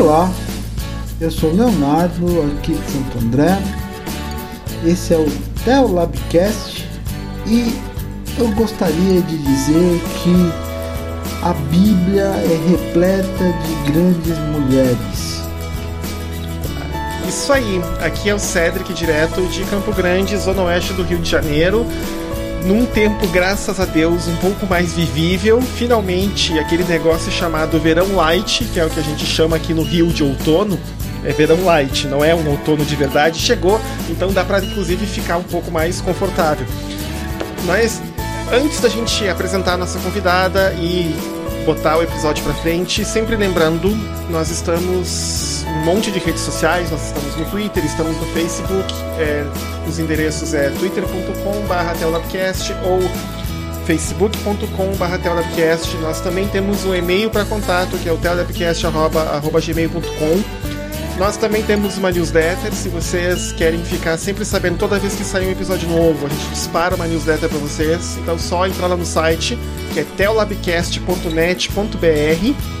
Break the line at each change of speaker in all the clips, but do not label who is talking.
Olá, eu sou Leonardo, aqui de Santo André. Esse é o Theo Labcast e eu gostaria de dizer que a Bíblia é repleta de grandes mulheres.
Isso aí, aqui é o Cedric, direto de Campo Grande, zona oeste do Rio de Janeiro num tempo, graças a Deus, um pouco mais vivível, finalmente aquele negócio chamado verão light, que é o que a gente chama aqui no Rio de outono, é verão light, não é um outono de verdade, chegou, então dá para inclusive ficar um pouco mais confortável. Mas antes da gente apresentar a nossa convidada e botar o episódio para frente, sempre lembrando, nós estamos um monte de redes sociais, nós estamos no Twitter, estamos no Facebook, é, os endereços é twitter.com/telabcast ou facebook.com.br. Nós também temos um e-mail para contato que é o telabcast@gmail.com. Nós também temos uma newsletter, se vocês querem ficar sempre sabendo toda vez que sair um episódio novo, a gente dispara uma newsletter para vocês. Então só entrar lá no site, que é telabcast.net.br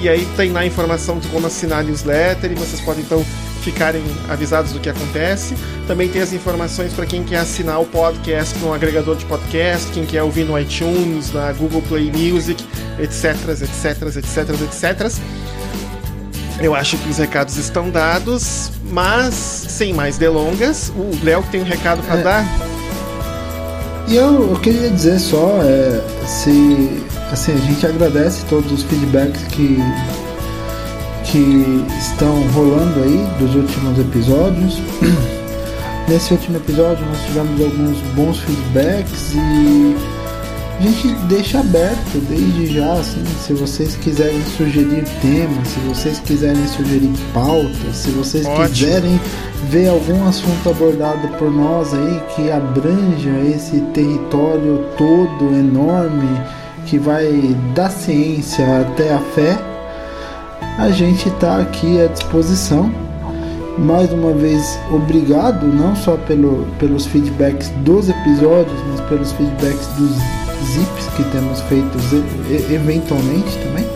e aí tem lá a informação de como assinar a newsletter e vocês podem então ficarem avisados do que acontece. Também tem as informações para quem quer assinar o podcast no agregador de podcast, quem quer ouvir no iTunes, na Google Play Music, etc, etc, etc, etc. Eu acho que os recados estão dados, mas sem mais delongas, o Léo tem um recado para é. dar.
E eu, eu, queria dizer só, é, se assim, a gente agradece todos os feedbacks que, que estão rolando aí dos últimos episódios. Nesse último episódio nós tivemos alguns bons feedbacks e a gente deixa aberto desde já, assim, se vocês quiserem sugerir temas, se vocês quiserem sugerir pautas, se vocês Ótimo. quiserem ver algum assunto abordado por nós aí que abranja esse território todo enorme que vai da ciência até a fé, a gente está aqui à disposição. Mais uma vez, obrigado não só pelo, pelos feedbacks dos episódios, mas pelos feedbacks dos zips que temos feitos eventualmente também.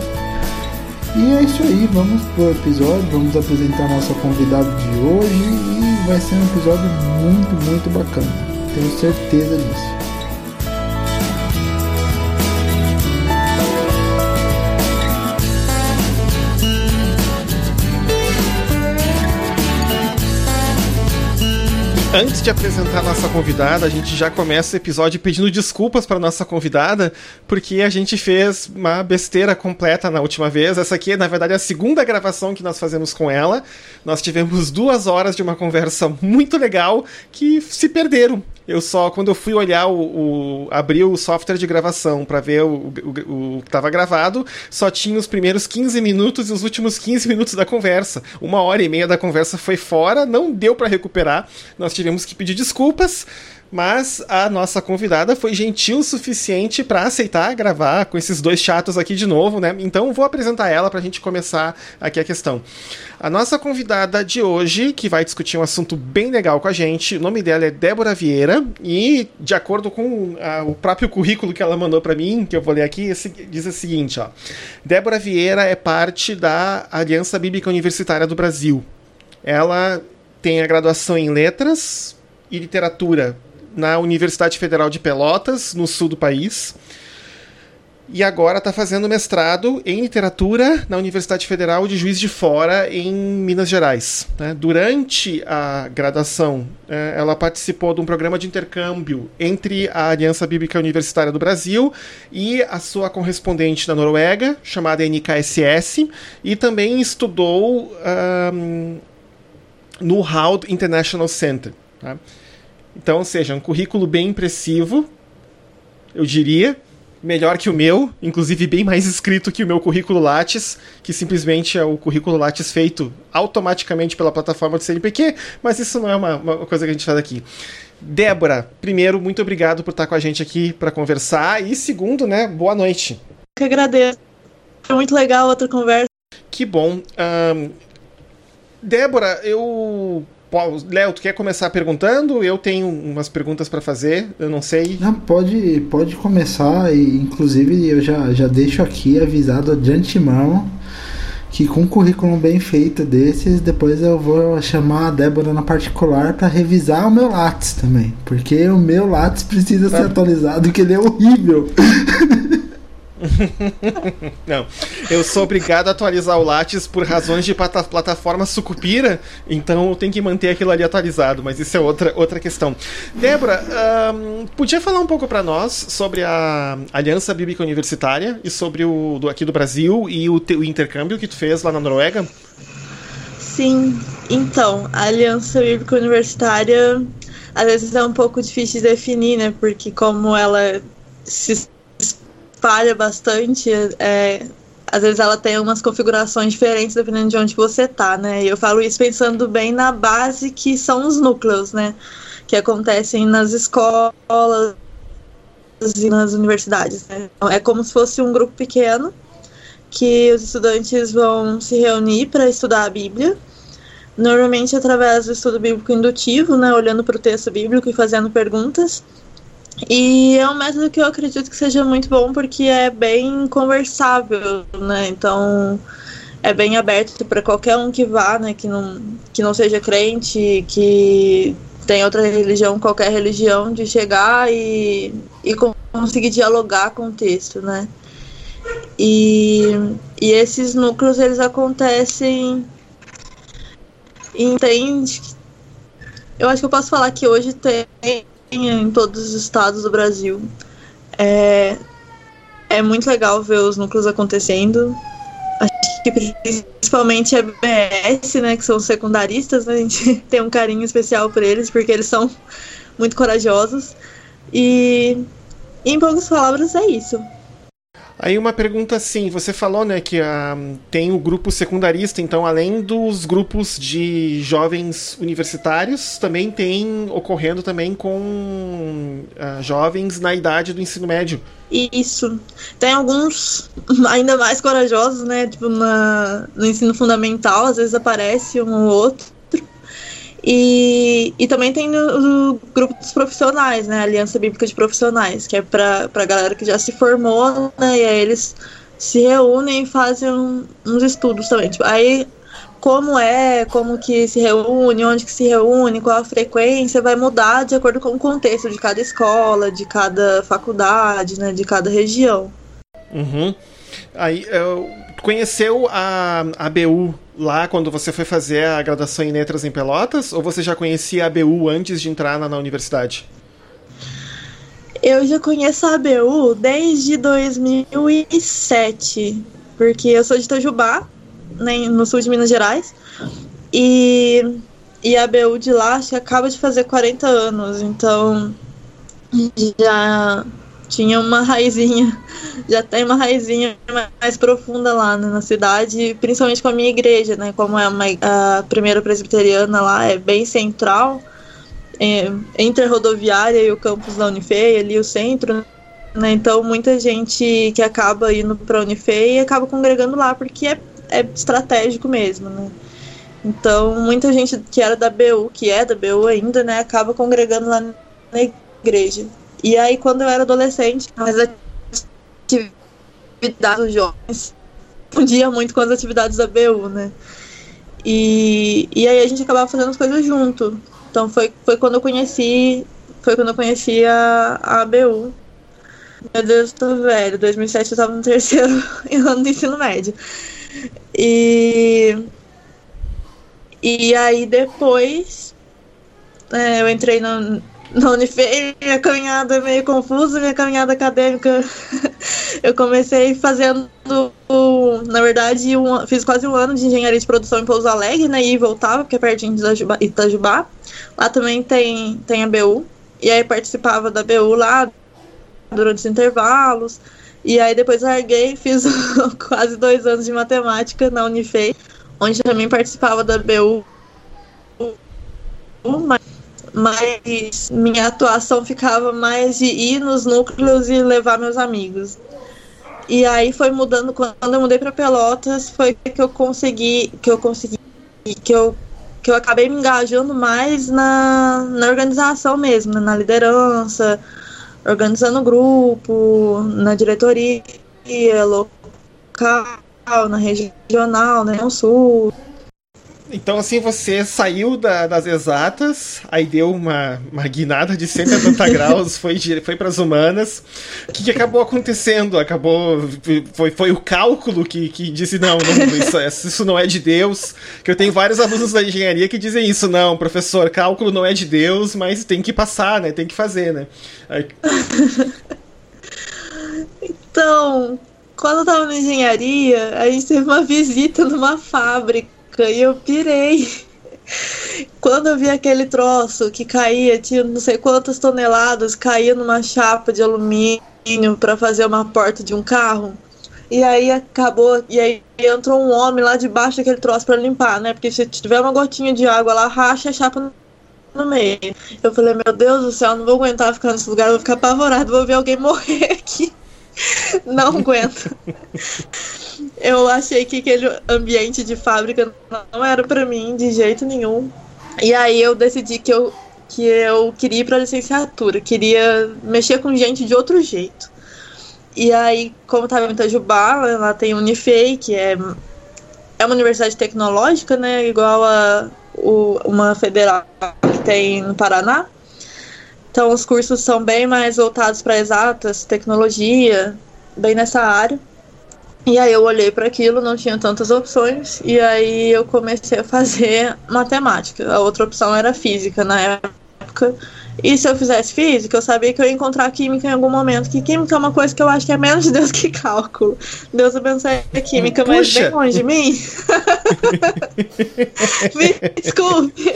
E é isso aí, vamos pro episódio, vamos apresentar nossa convidada de hoje e vai ser um episódio muito, muito bacana. Tenho certeza disso.
Antes de apresentar a nossa convidada, a gente já começa o episódio pedindo desculpas para nossa convidada, porque a gente fez uma besteira completa na última vez. Essa aqui, na verdade, é a segunda gravação que nós fazemos com ela. Nós tivemos duas horas de uma conversa muito legal que se perderam. Eu só, quando eu fui olhar o. o abrir o software de gravação para ver o, o, o que estava gravado, só tinha os primeiros 15 minutos e os últimos 15 minutos da conversa. Uma hora e meia da conversa foi fora, não deu para recuperar. Nós tivemos que pedir desculpas mas a nossa convidada foi gentil o suficiente para aceitar gravar com esses dois chatos aqui de novo, né? Então vou apresentar ela para a gente começar aqui a questão. A nossa convidada de hoje, que vai discutir um assunto bem legal com a gente, o nome dela é Débora Vieira e de acordo com a, o próprio currículo que ela mandou para mim, que eu vou ler aqui, diz o seguinte, ó: Débora Vieira é parte da Aliança Bíblica Universitária do Brasil. Ela tem a graduação em Letras e Literatura na Universidade Federal de Pelotas, no sul do país. E agora está fazendo mestrado em literatura na Universidade Federal de Juiz de Fora, em Minas Gerais. Né? Durante a graduação, é, ela participou de um programa de intercâmbio entre a Aliança Bíblica Universitária do Brasil e a sua correspondente da Noruega, chamada NKSS, e também estudou um, no Howard International Center. Tá? Então, ou seja, um currículo bem impressivo, eu diria, melhor que o meu, inclusive bem mais escrito que o meu currículo Lattes, que simplesmente é o currículo Lattes feito automaticamente pela plataforma do CNPq, mas isso não é uma, uma coisa que a gente faz aqui. Débora, primeiro, muito obrigado por estar com a gente aqui para conversar, e segundo, né, boa noite.
Que agradeço. Foi muito legal a outra conversa.
Que bom. Um, Débora, eu Léo, tu quer começar perguntando? Eu tenho umas perguntas para fazer, eu não sei.
Não, pode, pode começar, e inclusive eu já, já deixo aqui avisado de antemão que com um currículo bem feito desses, depois eu vou chamar a Débora na particular para revisar o meu Lattes também, porque o meu Lattes precisa ser atualizado, que ele é horrível.
Não, eu sou obrigado a atualizar o Lattes por razões de plata plataforma sucupira, então eu tenho que manter aquilo ali atualizado, mas isso é outra, outra questão. Débora, um, podia falar um pouco para nós sobre a Aliança Bíblica Universitária e sobre o do, aqui do Brasil e o, te, o intercâmbio que tu fez lá na Noruega?
Sim, então, a Aliança Bíblica Universitária às vezes é um pouco difícil de definir, né? Porque como ela se espalha bastante, é, às vezes ela tem umas configurações diferentes dependendo de onde você tá, né? E eu falo isso pensando bem na base que são os núcleos, né? Que acontecem nas escolas e nas universidades. Né? Então, é como se fosse um grupo pequeno que os estudantes vão se reunir para estudar a Bíblia. Normalmente através do estudo bíblico indutivo, né, olhando para o texto bíblico e fazendo perguntas. E é um método que eu acredito que seja muito bom porque é bem conversável, né? Então é bem aberto para qualquer um que vá, né? Que não, que não seja crente, que tem outra religião, qualquer religião, de chegar e, e conseguir dialogar com o texto, né? E, e esses núcleos eles acontecem entende eu acho que eu posso falar que hoje tem em todos os estados do Brasil. É, é muito legal ver os núcleos acontecendo. Acho que principalmente a BS, né, que são os secundaristas, né, a gente tem um carinho especial por eles, porque eles são muito corajosos. E, em poucas palavras, é isso.
Aí uma pergunta assim, você falou, né, que uh, tem o grupo secundarista, então além dos grupos de jovens universitários, também tem ocorrendo também com uh, jovens na idade do ensino médio.
Isso. Tem alguns ainda mais corajosos, né, tipo na, no ensino fundamental, às vezes aparece um ou outro. E, e também tem o, o, grupo dos profissionais, né? A Aliança Bíblica de Profissionais, que é para a galera que já se formou, né? E aí eles se reúnem e fazem um, uns estudos também. Tipo, aí como é, como que se reúne, onde que se reúne, qual a frequência, vai mudar de acordo com o contexto de cada escola, de cada faculdade, né? De cada região.
Uhum. Aí, eu conheceu a, a BU lá quando você foi fazer a graduação em letras em Pelotas? Ou você já conhecia a ABU antes de entrar na, na universidade?
Eu já conheço a ABU desde 2007, porque eu sou de Itajubá, né, no sul de Minas Gerais, e, e a ABU de lá acho que acaba de fazer 40 anos, então já tinha uma raizinha, já tem uma raizinha mais profunda lá né, na cidade, principalmente com a minha igreja, né? Como é uma, a primeira presbiteriana lá, é bem central, é, entre a rodoviária e o campus da Unifei, ali o centro, né? Então muita gente que acaba indo para a Unifei acaba congregando lá, porque é, é estratégico mesmo, né? Então, muita gente que era da BU, que é da BU ainda, né, acaba congregando lá na igreja. E aí, quando eu era adolescente, as atividades dos jovens fundia muito com as atividades da BU, né? E, e aí a gente acabava fazendo as coisas junto. Então foi, foi quando eu conheci. Foi quando eu conheci a, a ABU. Meu Deus, tô velho. 2007 eu tava no terceiro ano do ensino médio. E. E aí depois. É, eu entrei no, na Unifei, minha caminhada é meio confusa, minha caminhada acadêmica. eu comecei fazendo, na verdade, um, fiz quase um ano de engenharia de produção em Pouso Alegre, né? E voltava, porque é pertinho de Itajubá. Lá também tem, tem a BU. E aí participava da BU lá durante os intervalos. E aí depois larguei, fiz quase dois anos de matemática na Unifei, onde também participava da BU. Mas mas minha atuação ficava mais de ir nos núcleos e levar meus amigos. E aí foi mudando quando eu mudei para Pelotas, foi que eu consegui que eu consegui que eu que eu acabei me engajando mais na, na organização mesmo, na liderança, organizando grupo, na diretoria local, na regional, né, no sul.
Então, assim, você saiu da, das exatas, aí deu uma, uma guinada de 180 graus, foi, foi para as humanas. O que, que, acabou acontecendo? Acabou. Foi, foi o cálculo que, que disse: não, não isso, é, isso, não é de Deus. Que eu tenho vários alunos da engenharia que dizem isso: não, professor, cálculo não é de Deus, mas tem que passar, né? Tem que fazer, né? Aí...
então, quando eu tava na engenharia, a gente teve uma visita numa fábrica e eu pirei. Quando eu vi aquele troço que caía, tinha não sei quantas toneladas, caía numa chapa de alumínio para fazer uma porta de um carro. E aí acabou, e aí entrou um homem lá debaixo daquele troço para limpar, né? Porque se tiver uma gotinha de água lá, racha a chapa no meio. Eu falei, meu Deus do céu, não vou aguentar ficar nesse lugar, vou ficar apavorado, vou ver alguém morrer aqui. Não aguento. Eu achei que aquele ambiente de fábrica não era para mim de jeito nenhum. E aí eu decidi que eu, que eu queria ir para licenciatura, queria mexer com gente de outro jeito. E aí, como estava em Itajubá, lá tem Unifei, que é, é uma universidade tecnológica, né? Igual a o, uma federal que tem no Paraná. Então, os cursos são bem mais voltados para exatas, tecnologia, bem nessa área. E aí eu olhei para aquilo, não tinha tantas opções, e aí eu comecei a fazer matemática. A outra opção era física na época. E se eu fizesse física, eu sabia que eu ia encontrar química em algum momento. Que química é uma coisa que eu acho que é menos de Deus que cálculo. Deus abençoe a química, Puxa. mas bem longe de mim. Me desculpe.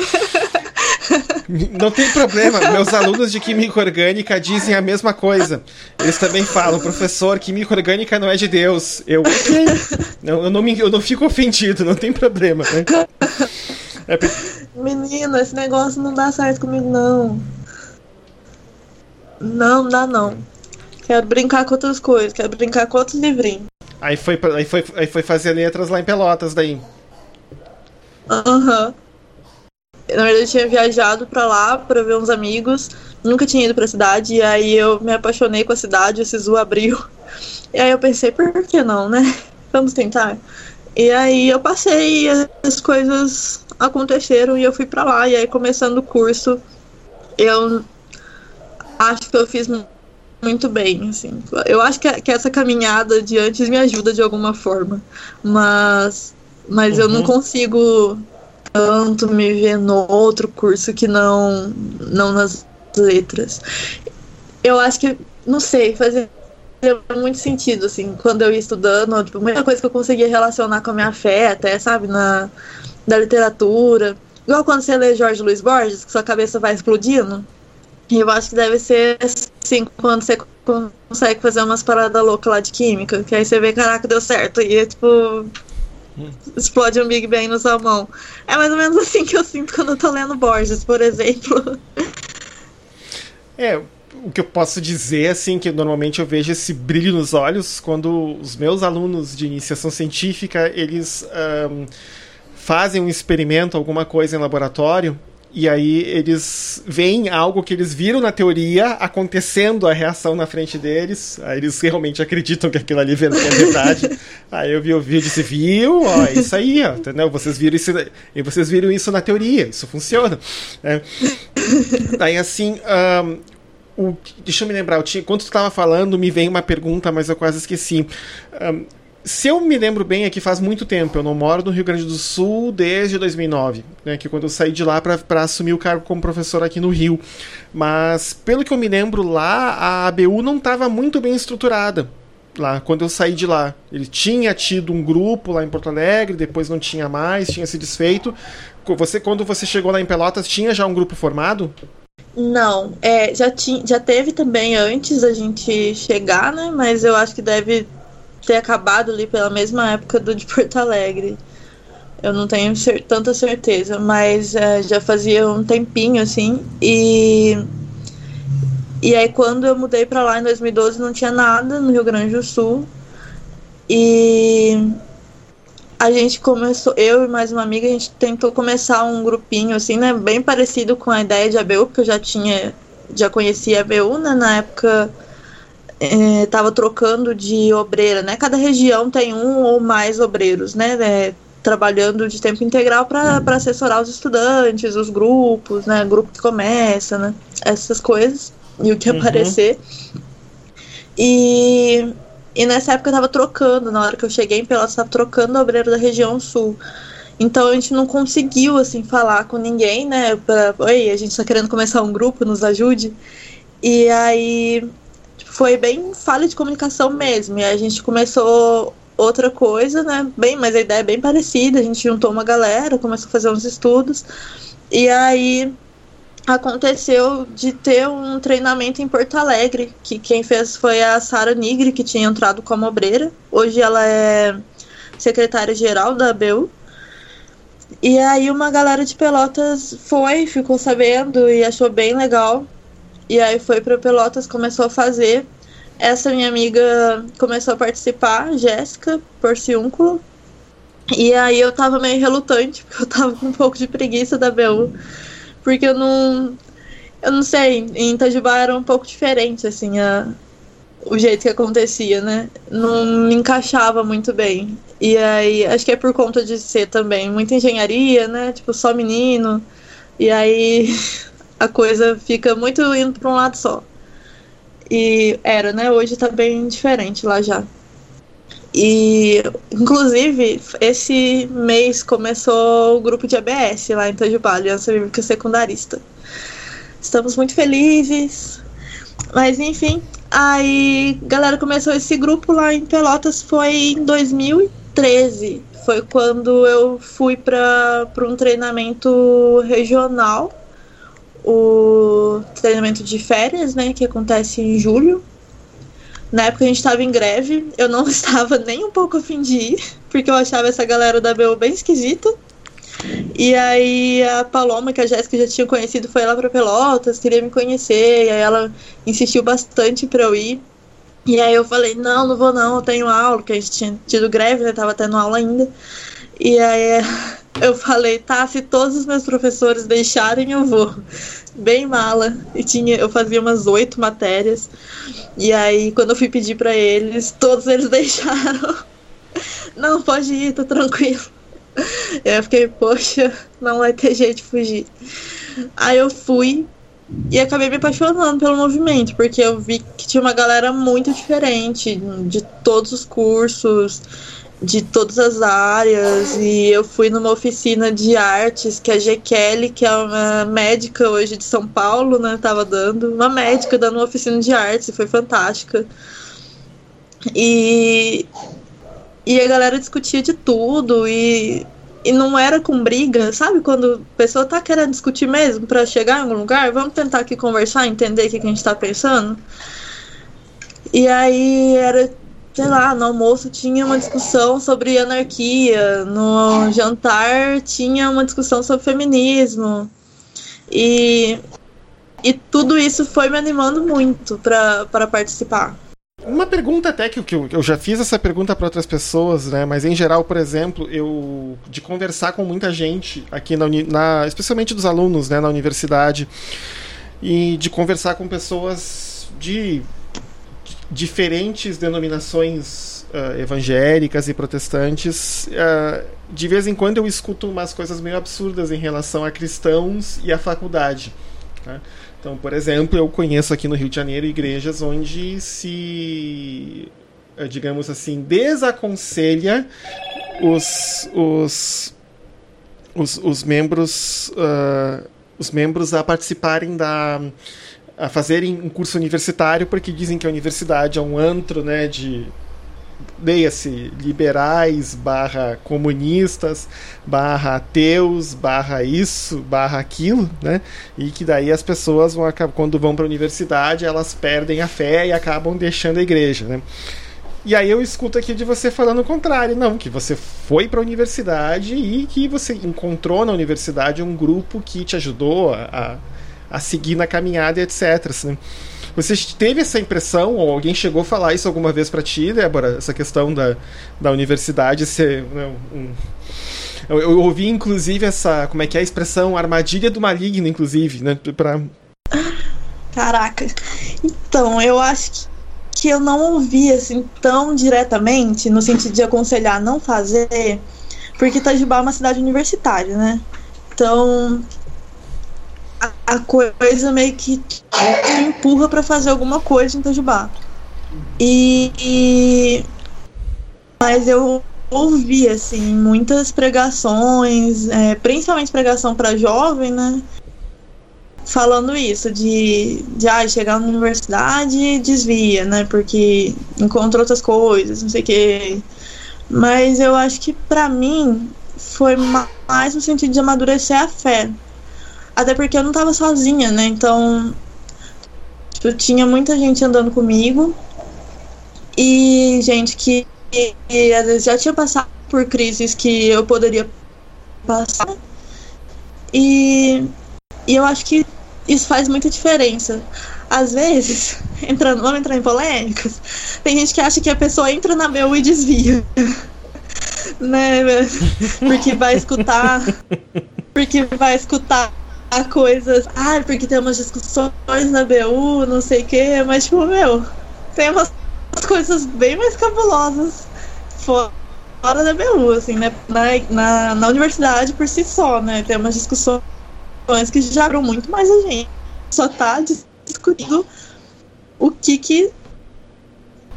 Não tem problema, meus alunos de química orgânica dizem a mesma coisa. Eles também falam, professor, química orgânica não é de Deus. Eu, ok. Não, eu, não me, eu não fico ofendido, não tem problema. Né?
É... Menina, esse negócio não dá certo comigo, não. Não, dá não. Quero brincar com outras coisas, quero brincar com outros livrinhos.
Aí foi, aí foi, aí foi fazer letras lá em Pelotas, daí.
Aham. Uhum. Na verdade, eu tinha viajado para lá para ver uns amigos, nunca tinha ido pra cidade, e aí eu me apaixonei com a cidade, esse zoo abriu. E aí eu pensei, por que não, né? Vamos tentar. E aí eu passei e as coisas aconteceram e eu fui para lá. E aí, começando o curso, eu acho que eu fiz muito bem, assim. Eu acho que, que essa caminhada de antes me ajuda de alguma forma, mas, mas uhum. eu não uhum. consigo tanto me ver no outro curso que não, não nas letras. Eu acho que, não sei, fazia muito sentido, assim, quando eu ia estudando, tipo, muita coisa que eu conseguia relacionar com a minha fé, até, sabe, na, da literatura. Igual quando você lê Jorge Luiz Borges, que sua cabeça vai explodindo. Eu acho que deve ser assim, quando você consegue fazer umas paradas loucas lá de química, que aí você vê, caraca, deu certo. E é tipo, explode um Big Bang na sua mão. É mais ou menos assim que eu sinto quando eu tô lendo Borges, por exemplo.
É, o que eu posso dizer, assim, que normalmente eu vejo esse brilho nos olhos quando os meus alunos de iniciação científica, eles um, fazem um experimento, alguma coisa em laboratório, e aí eles veem algo que eles viram na teoria acontecendo a reação na frente deles. Aí eles realmente acreditam que aquilo ali é verdade. aí eu vi o vídeo e disse, viu? Ó, é isso aí, ó, entendeu? Vocês viram isso, e vocês viram isso na teoria, isso funciona. É. Aí assim, um, o, deixa eu me lembrar, eu tinha, enquanto tu estava falando, me veio uma pergunta, mas eu quase esqueci. Um, se eu me lembro bem, é que faz muito tempo. Eu não moro no Rio Grande do Sul desde 2009, né? Que é quando eu saí de lá para assumir o cargo como professor aqui no Rio. Mas pelo que eu me lembro lá, a ABU não estava muito bem estruturada. Lá, quando eu saí de lá, ele tinha tido um grupo lá em Porto Alegre, depois não tinha mais, tinha se desfeito. Você, quando você chegou lá em Pelotas, tinha já um grupo formado?
Não, é, já, tinha, já teve também antes da gente chegar, né? Mas eu acho que deve ter acabado ali pela mesma época do de Porto Alegre. Eu não tenho cer tanta certeza, mas é, já fazia um tempinho assim. E e aí quando eu mudei para lá em 2012 não tinha nada no Rio Grande do Sul. E a gente começou, eu e mais uma amiga, a gente tentou começar um grupinho assim, né, bem parecido com a ideia de ABU, porque eu já tinha já conhecia a ABU, né, na época estava é, trocando de obreira, né? Cada região tem um ou mais obreiros, né? É, trabalhando de tempo integral para assessorar os estudantes, os grupos, né? Grupo que começa, né? Essas coisas e o que uhum. aparecer. E, e nessa época eu tava trocando, na hora que eu cheguei em Pelotas, tava trocando obreiro da região sul. Então a gente não conseguiu, assim, falar com ninguém, né? Pra, Oi, a gente tá querendo começar um grupo, nos ajude. E aí foi bem falha de comunicação mesmo. E a gente começou outra coisa, né? Bem, mas a ideia é bem parecida. A gente juntou uma galera, começou a fazer uns estudos. E aí aconteceu de ter um treinamento em Porto Alegre, que quem fez foi a Sara Nigri, que tinha entrado como obreira. Hoje ela é secretária-geral da ABU. E aí uma galera de Pelotas foi, ficou sabendo e achou bem legal. E aí foi para Pelotas, começou a fazer. Essa minha amiga começou a participar, Jéssica Porciúnculo. E aí eu tava meio relutante, porque eu tava com um pouco de preguiça da BU. Porque eu não. Eu não sei, em Itajubá era um pouco diferente, assim, a, o jeito que acontecia, né? Não me encaixava muito bem. E aí, acho que é por conta de ser também muita engenharia, né? Tipo, só menino. E aí a coisa fica muito indo para um lado só. E era, né? Hoje tá bem diferente lá já. E, inclusive, esse mês começou o grupo de ABS lá em Itajubá, Aliança Bíblica Secundarista. Estamos muito felizes. Mas, enfim, aí galera começou esse grupo lá em Pelotas foi em 2000 2013 foi quando eu fui para um treinamento regional, o treinamento de férias, né, que acontece em julho. Na época a gente estava em greve, eu não estava nem um pouco afim de ir, porque eu achava essa galera da BU bem esquisita. E aí a Paloma, que a Jéssica já tinha conhecido, foi lá para Pelotas, queria me conhecer, e aí ela insistiu bastante para eu ir. E aí eu falei, não, não vou não, eu tenho aula, porque a gente tinha tido greve, né? Tava tendo aula ainda. E aí eu falei, tá, se todos os meus professores deixarem, eu vou. Bem mala. E tinha, eu fazia umas oito matérias. E aí, quando eu fui pedir para eles, todos eles deixaram. Não, pode ir, tô tranquilo. Eu fiquei, poxa, não vai ter jeito de fugir. Aí eu fui, e acabei me apaixonando pelo movimento, porque eu vi que tinha uma galera muito diferente, de todos os cursos, de todas as áreas. E eu fui numa oficina de artes que a G. Kelly, que é uma médica hoje de São Paulo, né, tava dando. Uma médica dando uma oficina de artes, foi fantástica. E, e a galera discutia de tudo, e e não era com briga, sabe? Quando a pessoa tá querendo discutir mesmo para chegar em algum lugar, vamos tentar aqui conversar, entender o que, que a gente tá pensando. E aí era, sei lá, no almoço tinha uma discussão sobre anarquia, no jantar tinha uma discussão sobre feminismo. E, e tudo isso foi me animando muito para participar.
Uma pergunta até que, que eu, já fiz essa pergunta para outras pessoas, né? Mas em geral, por exemplo, eu de conversar com muita gente aqui na, na especialmente dos alunos, né, na universidade e de conversar com pessoas de diferentes denominações uh, evangélicas e protestantes. Uh, de vez em quando eu escuto umas coisas meio absurdas em relação a cristãos e a faculdade. Né? Então, por exemplo, eu conheço aqui no Rio de Janeiro igrejas onde se, eh, digamos assim, desaconselha os, os, os, os membros uh, os membros a participarem da a fazerem um curso universitário porque dizem que a universidade é um antro né de leia-se liberais barra comunistas barra ateus barra isso barra aquilo né e que daí as pessoas vão quando vão para a universidade elas perdem a fé e acabam deixando a igreja né. E aí eu escuto aqui de você falando o contrário, não, que você foi para a universidade e que você encontrou na universidade um grupo que te ajudou a, a, a seguir na caminhada, etc. Assim. Você teve essa impressão, ou alguém chegou a falar isso alguma vez para ti, Débora? Essa questão da, da universidade ser né, um, eu, eu, ouvi, inclusive, essa. Como é que é a expressão? Armadilha do maligno, inclusive, né? Pra...
Caraca. Então, eu acho que eu não ouvi assim tão diretamente, no sentido de aconselhar não fazer, porque Itajubá é uma cidade universitária, né? Então a, coisa meio que te empurra para fazer alguma coisa em Itajubá. E, e mas eu ouvi assim muitas pregações, é, principalmente pregação para jovem, né? falando isso, de, de ah, chegar na universidade desvia, né? Porque encontra outras coisas, não sei o quê. Mas eu acho que para mim foi mais no sentido de amadurecer a fé. Até porque eu não tava sozinha, né? Então, tipo, tinha muita gente andando comigo e gente que, que às vezes já tinha passado por crises que eu poderia passar. E, e eu acho que isso faz muita diferença. Às vezes, entrando, vamos entrar em polêmicas, tem gente que acha que a pessoa entra na meu e desvia. né? Porque vai escutar. Porque vai escutar coisas. Ah, porque tem umas discussões na BU, não sei o quê, mas tipo, meu, tem umas coisas bem mais cabulosas fora da BU, assim, né? Na, na, na universidade por si só, né? Tem umas discussões que já abriu muito mais a gente. Só tá discutindo o que que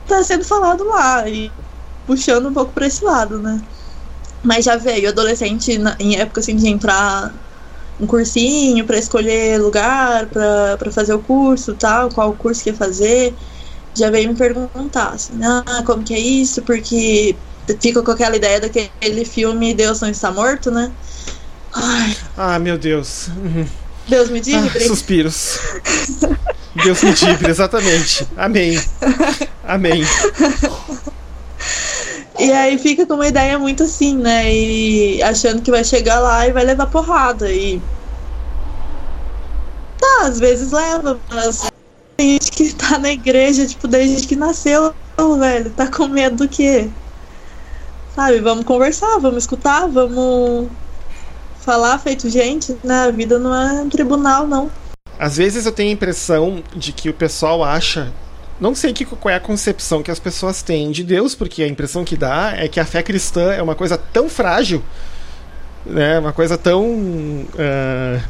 tá sendo falado lá e puxando um pouco para esse lado, né? Mas já veio adolescente na, em época assim de entrar um cursinho para escolher lugar para fazer o curso, tal, qual curso que ia fazer. Já veio me perguntar assim, ah, como que é isso? Porque fica com aquela ideia daquele filme Deus não está morto, né?
Ai. Ah, meu Deus.
Deus me livre.
Ah, suspiros. Deus me livre, exatamente. Amém. Amém.
E aí fica com uma ideia muito assim, né? E achando que vai chegar lá e vai levar porrada. E. Tá, às vezes leva, mas tem gente que tá na igreja, tipo, desde que nasceu, velho. Tá com medo do quê? Sabe, vamos conversar, vamos escutar, vamos falar feito gente, né? A vida não é um tribunal, não.
Às vezes eu tenho a impressão de que o pessoal acha. Não sei que, qual é a concepção que as pessoas têm de Deus, porque a impressão que dá é que a fé cristã é uma coisa tão frágil, né? Uma coisa tão. Uh,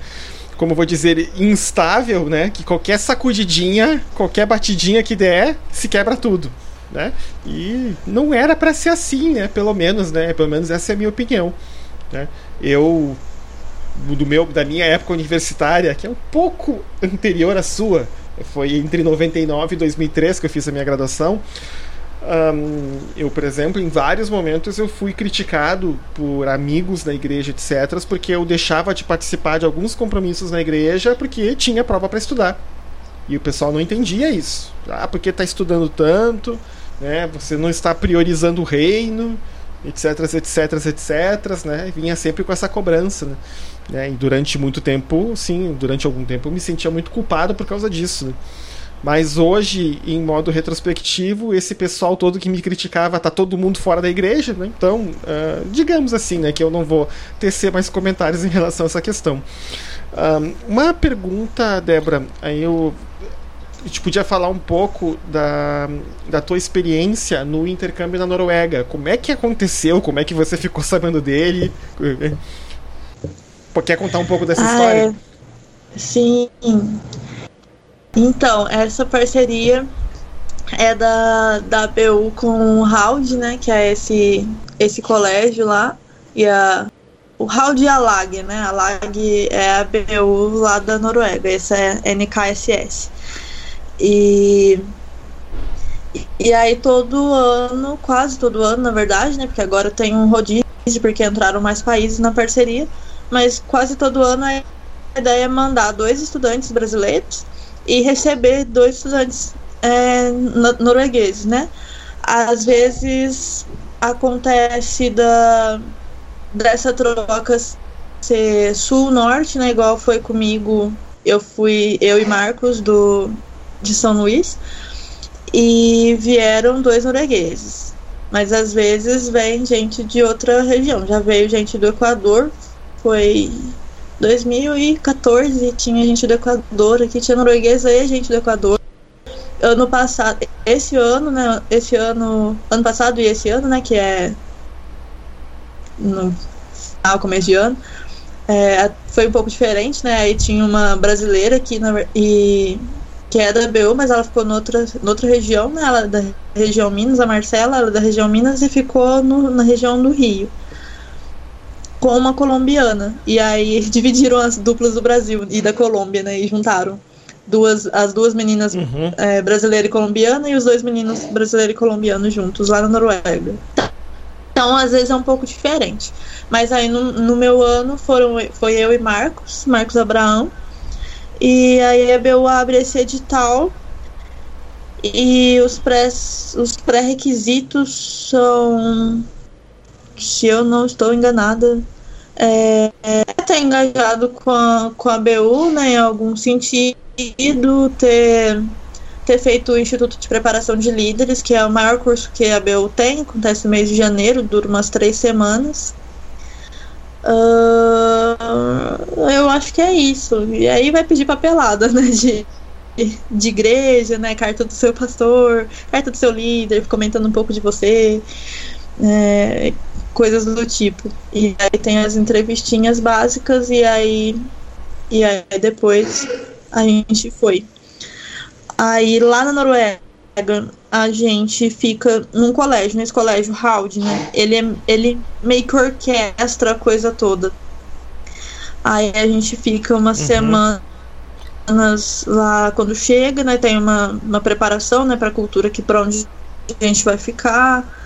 como vou dizer, instável, né? Que qualquer sacudidinha, qualquer batidinha que der, se quebra tudo. Né? E não era para ser assim, né? Pelo menos, né? Pelo menos essa é a minha opinião. Né? Eu do meu da minha época universitária, que é um pouco anterior à sua, foi entre 99 e 2003 que eu fiz a minha graduação. Um, eu, por exemplo, em vários momentos eu fui criticado por amigos da igreja, etc., porque eu deixava de participar de alguns compromissos na igreja porque tinha prova para estudar. E o pessoal não entendia isso. Ah, porque está estudando tanto, né? Você não está priorizando o reino etc, etc, etc, né? Vinha sempre com essa cobrança, né? Né? E durante muito tempo, sim, durante algum tempo eu me sentia muito culpado por causa disso, né? Mas hoje, em modo retrospectivo, esse pessoal todo que me criticava tá todo mundo fora da igreja, né? Então, uh, digamos assim, né, que eu não vou tecer mais comentários em relação a essa questão. Uh, uma pergunta, Débora, aí eu a gente podia falar um pouco da, da tua experiência no intercâmbio na Noruega. Como é que aconteceu? Como é que você ficou sabendo dele? Quer contar um pouco dessa ah, história? É.
Sim. Então, essa parceria é da, da BU com o Hald, né? Que é esse, esse colégio lá. E a, o Hald e a LAG, né? A LAG é a BU lá da Noruega. Essa é NKSS. E e aí todo ano, quase todo ano, na verdade, né? Porque agora tem um rodízio porque entraram mais países na parceria, mas quase todo ano a ideia é mandar dois estudantes brasileiros e receber dois estudantes é, noruegueses, né? Às vezes acontece da dessa troca ser sul-norte, né? Igual foi comigo, eu fui eu e Marcos do de São Luís e vieram dois noruegueses. Mas às vezes vem gente de outra região. Já veio gente do Equador, foi 2014, tinha gente do Equador aqui, tinha norueguês e gente do Equador. Ano passado, esse ano, né? Esse ano, ano passado e esse ano, né? Que é no final, começo de ano, é, foi um pouco diferente, né? Aí tinha uma brasileira aqui na, e que é da BU, mas ela ficou noutra, noutra região, né? Ela é da região Minas, a Marcela, ela é da região Minas e ficou no, na região do Rio. Com uma colombiana. E aí dividiram as duplas do Brasil e da Colômbia, né? E juntaram duas, as duas meninas uhum. é, brasileira e colombiana e os dois meninos brasileiro e colombiano juntos lá na Noruega. Então, às vezes é um pouco diferente. Mas aí no, no meu ano foram, foi eu e Marcos, Marcos Abraão. E aí a BU abre esse edital e os pré os pré-requisitos são, se eu não estou enganada, é, é ter engajado com a, com a BU né, em algum sentido, ter ter feito o Instituto de Preparação de Líderes, que é o maior curso que a BU tem, acontece no mês de janeiro, dura umas três semanas. Uh, eu acho que é isso. E aí vai pedir papelada, né? De, de igreja, né? Carta do seu pastor, carta do seu líder, comentando um pouco de você. É, coisas do tipo. E aí tem as entrevistinhas básicas e aí e aí depois a gente foi. Aí lá na Noruega a gente fica num colégio, nesse colégio Howd, né? Ele, é, ele meio que orquestra a coisa toda. Aí a gente fica umas uhum. semanas lá quando chega, né? Tem uma, uma preparação, né, pra cultura aqui para onde a gente vai ficar.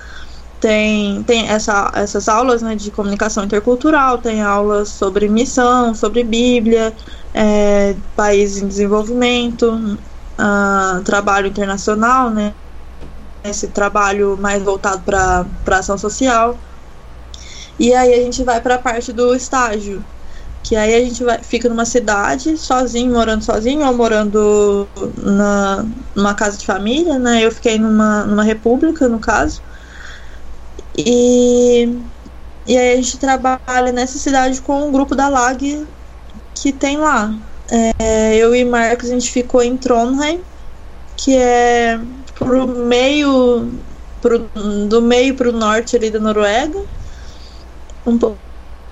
Tem, tem essa, essas aulas né, de comunicação intercultural, tem aulas sobre missão, sobre Bíblia, é, país em desenvolvimento, uh, trabalho internacional, né? Esse trabalho mais voltado para ação social. E aí a gente vai para a parte do estágio, que aí a gente vai, fica numa cidade sozinho, morando sozinho ou morando na, numa casa de família, né? Eu fiquei numa, numa república, no caso. E, e aí a gente trabalha nessa cidade com um grupo da LAG que tem lá. É, eu e Marcos a gente ficou em Trondheim, que é pro meio pro, do meio para o norte ali da Noruega, um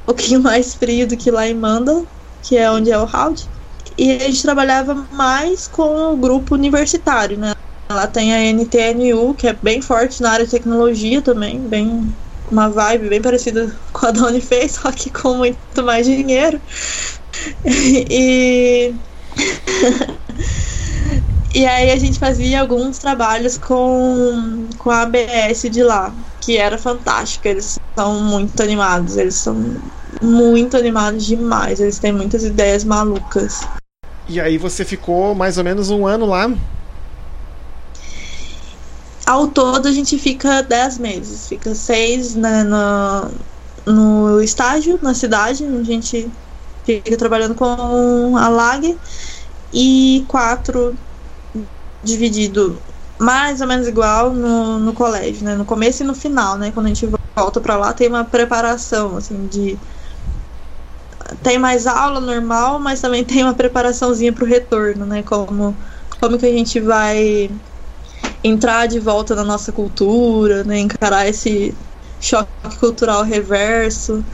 pouquinho mais frio do que lá em Mandal, que é onde é o Hald. E a gente trabalhava mais com o grupo universitário, né? Lá tem a NTNU, que é bem forte na área de tecnologia também, bem uma vibe bem parecida com a da Unifei, só que com muito mais dinheiro. e. e aí a gente fazia alguns trabalhos com, com a ABS de lá, que era fantástico. Eles são muito animados, eles são muito animados demais, eles têm muitas ideias malucas.
E aí você ficou mais ou menos um ano lá?
Ao todo a gente fica 10 meses, fica seis né, no, no estágio, na cidade, a gente fica trabalhando com a LAG e quatro dividido mais ou menos igual no, no colégio, né? No começo e no final, né? Quando a gente volta para lá tem uma preparação assim de tem mais aula normal, mas também tem uma preparaçãozinha para o retorno, né? Como como que a gente vai entrar de volta na nossa cultura, né? Encarar esse choque cultural reverso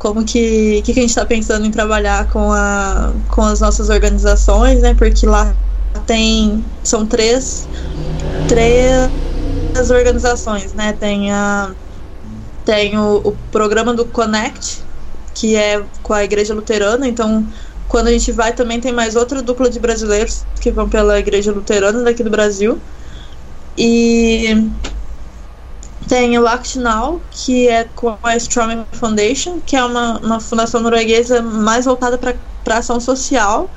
como que, que, a gente está pensando em trabalhar com, a, com as nossas organizações, né? Porque lá tem são três três organizações, né? Tem a tem o, o programa do Connect, que é com a Igreja Luterana, então quando a gente vai também tem mais outra dupla de brasileiros que vão pela Igreja Luterana daqui do Brasil. E tem o Act que é com a Stromer Foundation, que é uma, uma fundação norueguesa mais voltada para ação social.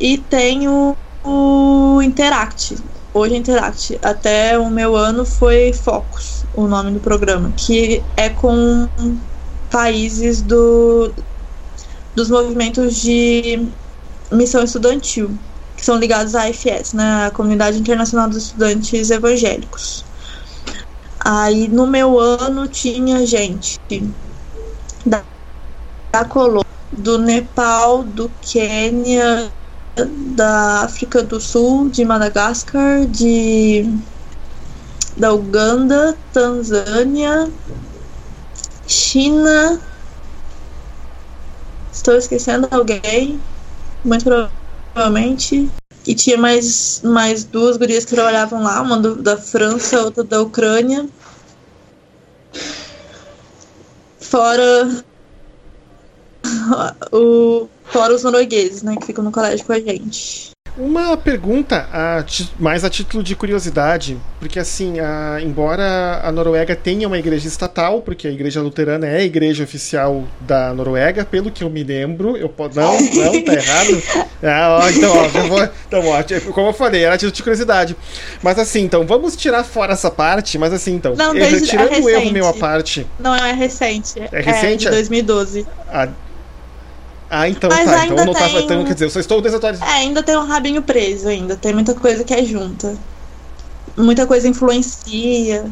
E tem o, o Interact. Hoje Interact. Até o meu ano foi Focus, o nome do programa, que é com países do, dos movimentos de missão estudantil, que são ligados à IFS, né, a Comunidade Internacional dos Estudantes Evangélicos. Aí no meu ano tinha gente da, da Colômbia, do Nepal, do Quênia, da África do Sul, de Madagascar, de da Uganda, Tanzânia, China. Estou esquecendo alguém, muito provavelmente. E tinha mais, mais duas gurias que trabalhavam lá, uma do, da França, outra da Ucrânia. Fora o, fora os noruegueses, né, que ficam no colégio com a gente.
Uma pergunta a, mais a título de curiosidade, porque assim, a, embora a Noruega tenha uma igreja estatal, porque a igreja luterana é a igreja oficial da Noruega, pelo que eu me lembro, eu não, não, tá errado. Ah, ó, então, ó, já vou, então, ó, tipo, como eu falei, era a título de curiosidade. Mas assim, então, vamos tirar fora essa parte, mas assim, então,
não, desde,
tirando
é
o erro meu à parte.
Não, é recente.
É recente?
É de 2012.
A, ah, então
Mas
tá. Então eu não
tem...
tava. Então, quer dizer, eu só estou desatualizado.
É, ainda tem um rabinho preso ainda. Tem muita coisa que é junta. Muita coisa influencia.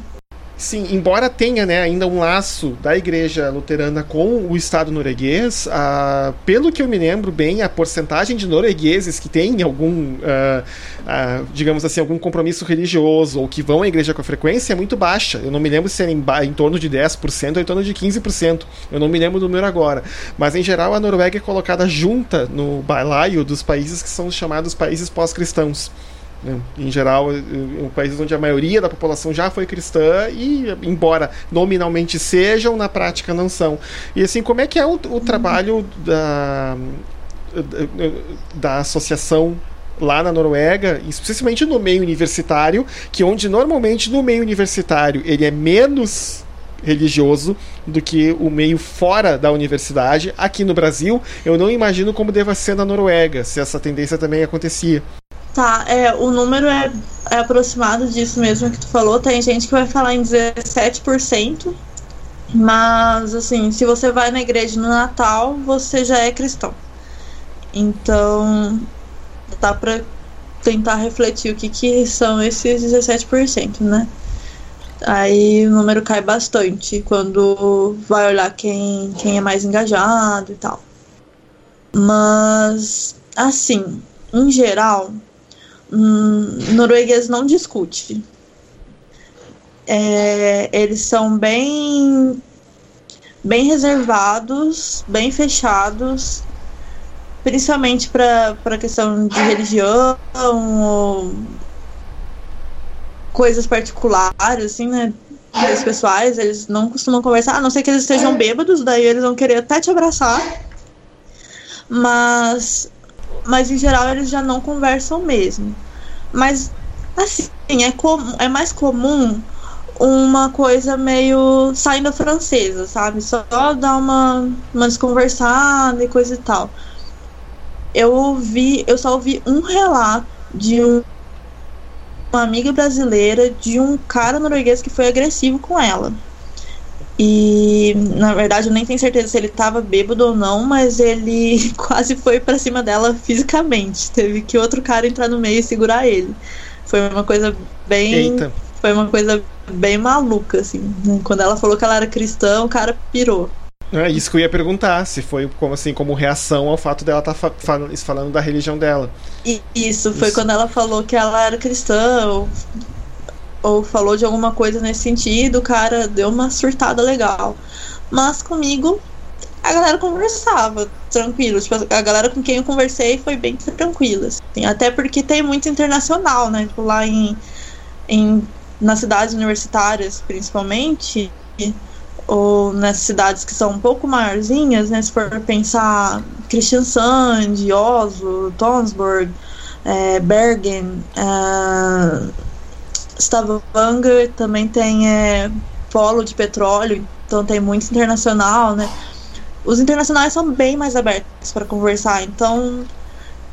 Sim, embora tenha né, ainda um laço da igreja luterana com o Estado norueguês, ah, pelo que eu me lembro bem, a porcentagem de noruegueses que têm algum, ah, ah, digamos assim, algum compromisso religioso ou que vão à igreja com frequência é muito baixa. Eu não me lembro se é em, em torno de 10% ou em torno de 15%. Eu não me lembro do número agora. Mas em geral a Noruega é colocada junta no balaio dos países que são chamados países pós-cristãos. Né? Em geral, em países onde a maioria da população já foi cristã e, embora nominalmente sejam, na prática não são. E assim, como é que é o, o trabalho da, da associação lá na Noruega, especialmente no meio universitário, que onde normalmente no meio universitário ele é menos religioso do que o meio fora da universidade. Aqui no Brasil, eu não imagino como deva ser na Noruega, se essa tendência também acontecia.
Tá, é, o número é, é aproximado disso mesmo que tu falou. Tem gente que vai falar em 17%, mas assim, se você vai na igreja no Natal, você já é cristão. Então, dá pra tentar refletir o que, que são esses 17%, né? Aí o número cai bastante quando vai olhar quem, quem é mais engajado e tal. Mas, assim, em geral, hum, norueguês não discute. É, eles são bem bem reservados, bem fechados, principalmente para a questão de religião ou coisas particulares, assim, né? Coisas pessoais, eles não costumam conversar, a não ser que eles estejam bêbados, daí eles vão querer até te abraçar. Mas mas em geral eles já não conversam mesmo. Mas assim, é, com, é mais comum uma coisa meio saindo francesa, sabe? Só dar uma, uma desconversada e coisa e tal. Eu ouvi, eu só ouvi um relato de um, uma amiga brasileira de um cara norueguês que foi agressivo com ela. E na verdade eu nem tenho certeza se ele tava bêbado ou não, mas ele quase foi para cima dela fisicamente. Teve que outro cara entrar no meio e segurar ele. Foi uma coisa bem.
Eita.
Foi uma coisa bem maluca, assim. Quando ela falou que ela era cristã, o cara pirou.
É isso que eu ia perguntar, se foi como assim, como reação ao fato dela estar tá fa falando da religião dela.
Isso, foi isso. quando ela falou que ela era cristã, ou ou falou de alguma coisa nesse sentido, o cara deu uma surtada legal. Mas comigo, a galera conversava tranquilo. Tipo, a galera com quem eu conversei foi bem tranquila. Assim. Até porque tem muito internacional, né? Tipo, lá em, em, nas cidades universitárias, principalmente, ou nas cidades que são um pouco maiorzinhas, né? Se for pensar Kristiansand, Oslo, Tonsborg, é, Bergen, é, Stavanger também tem é, polo de petróleo, então tem muito internacional, né? Os internacionais são bem mais abertos para conversar, então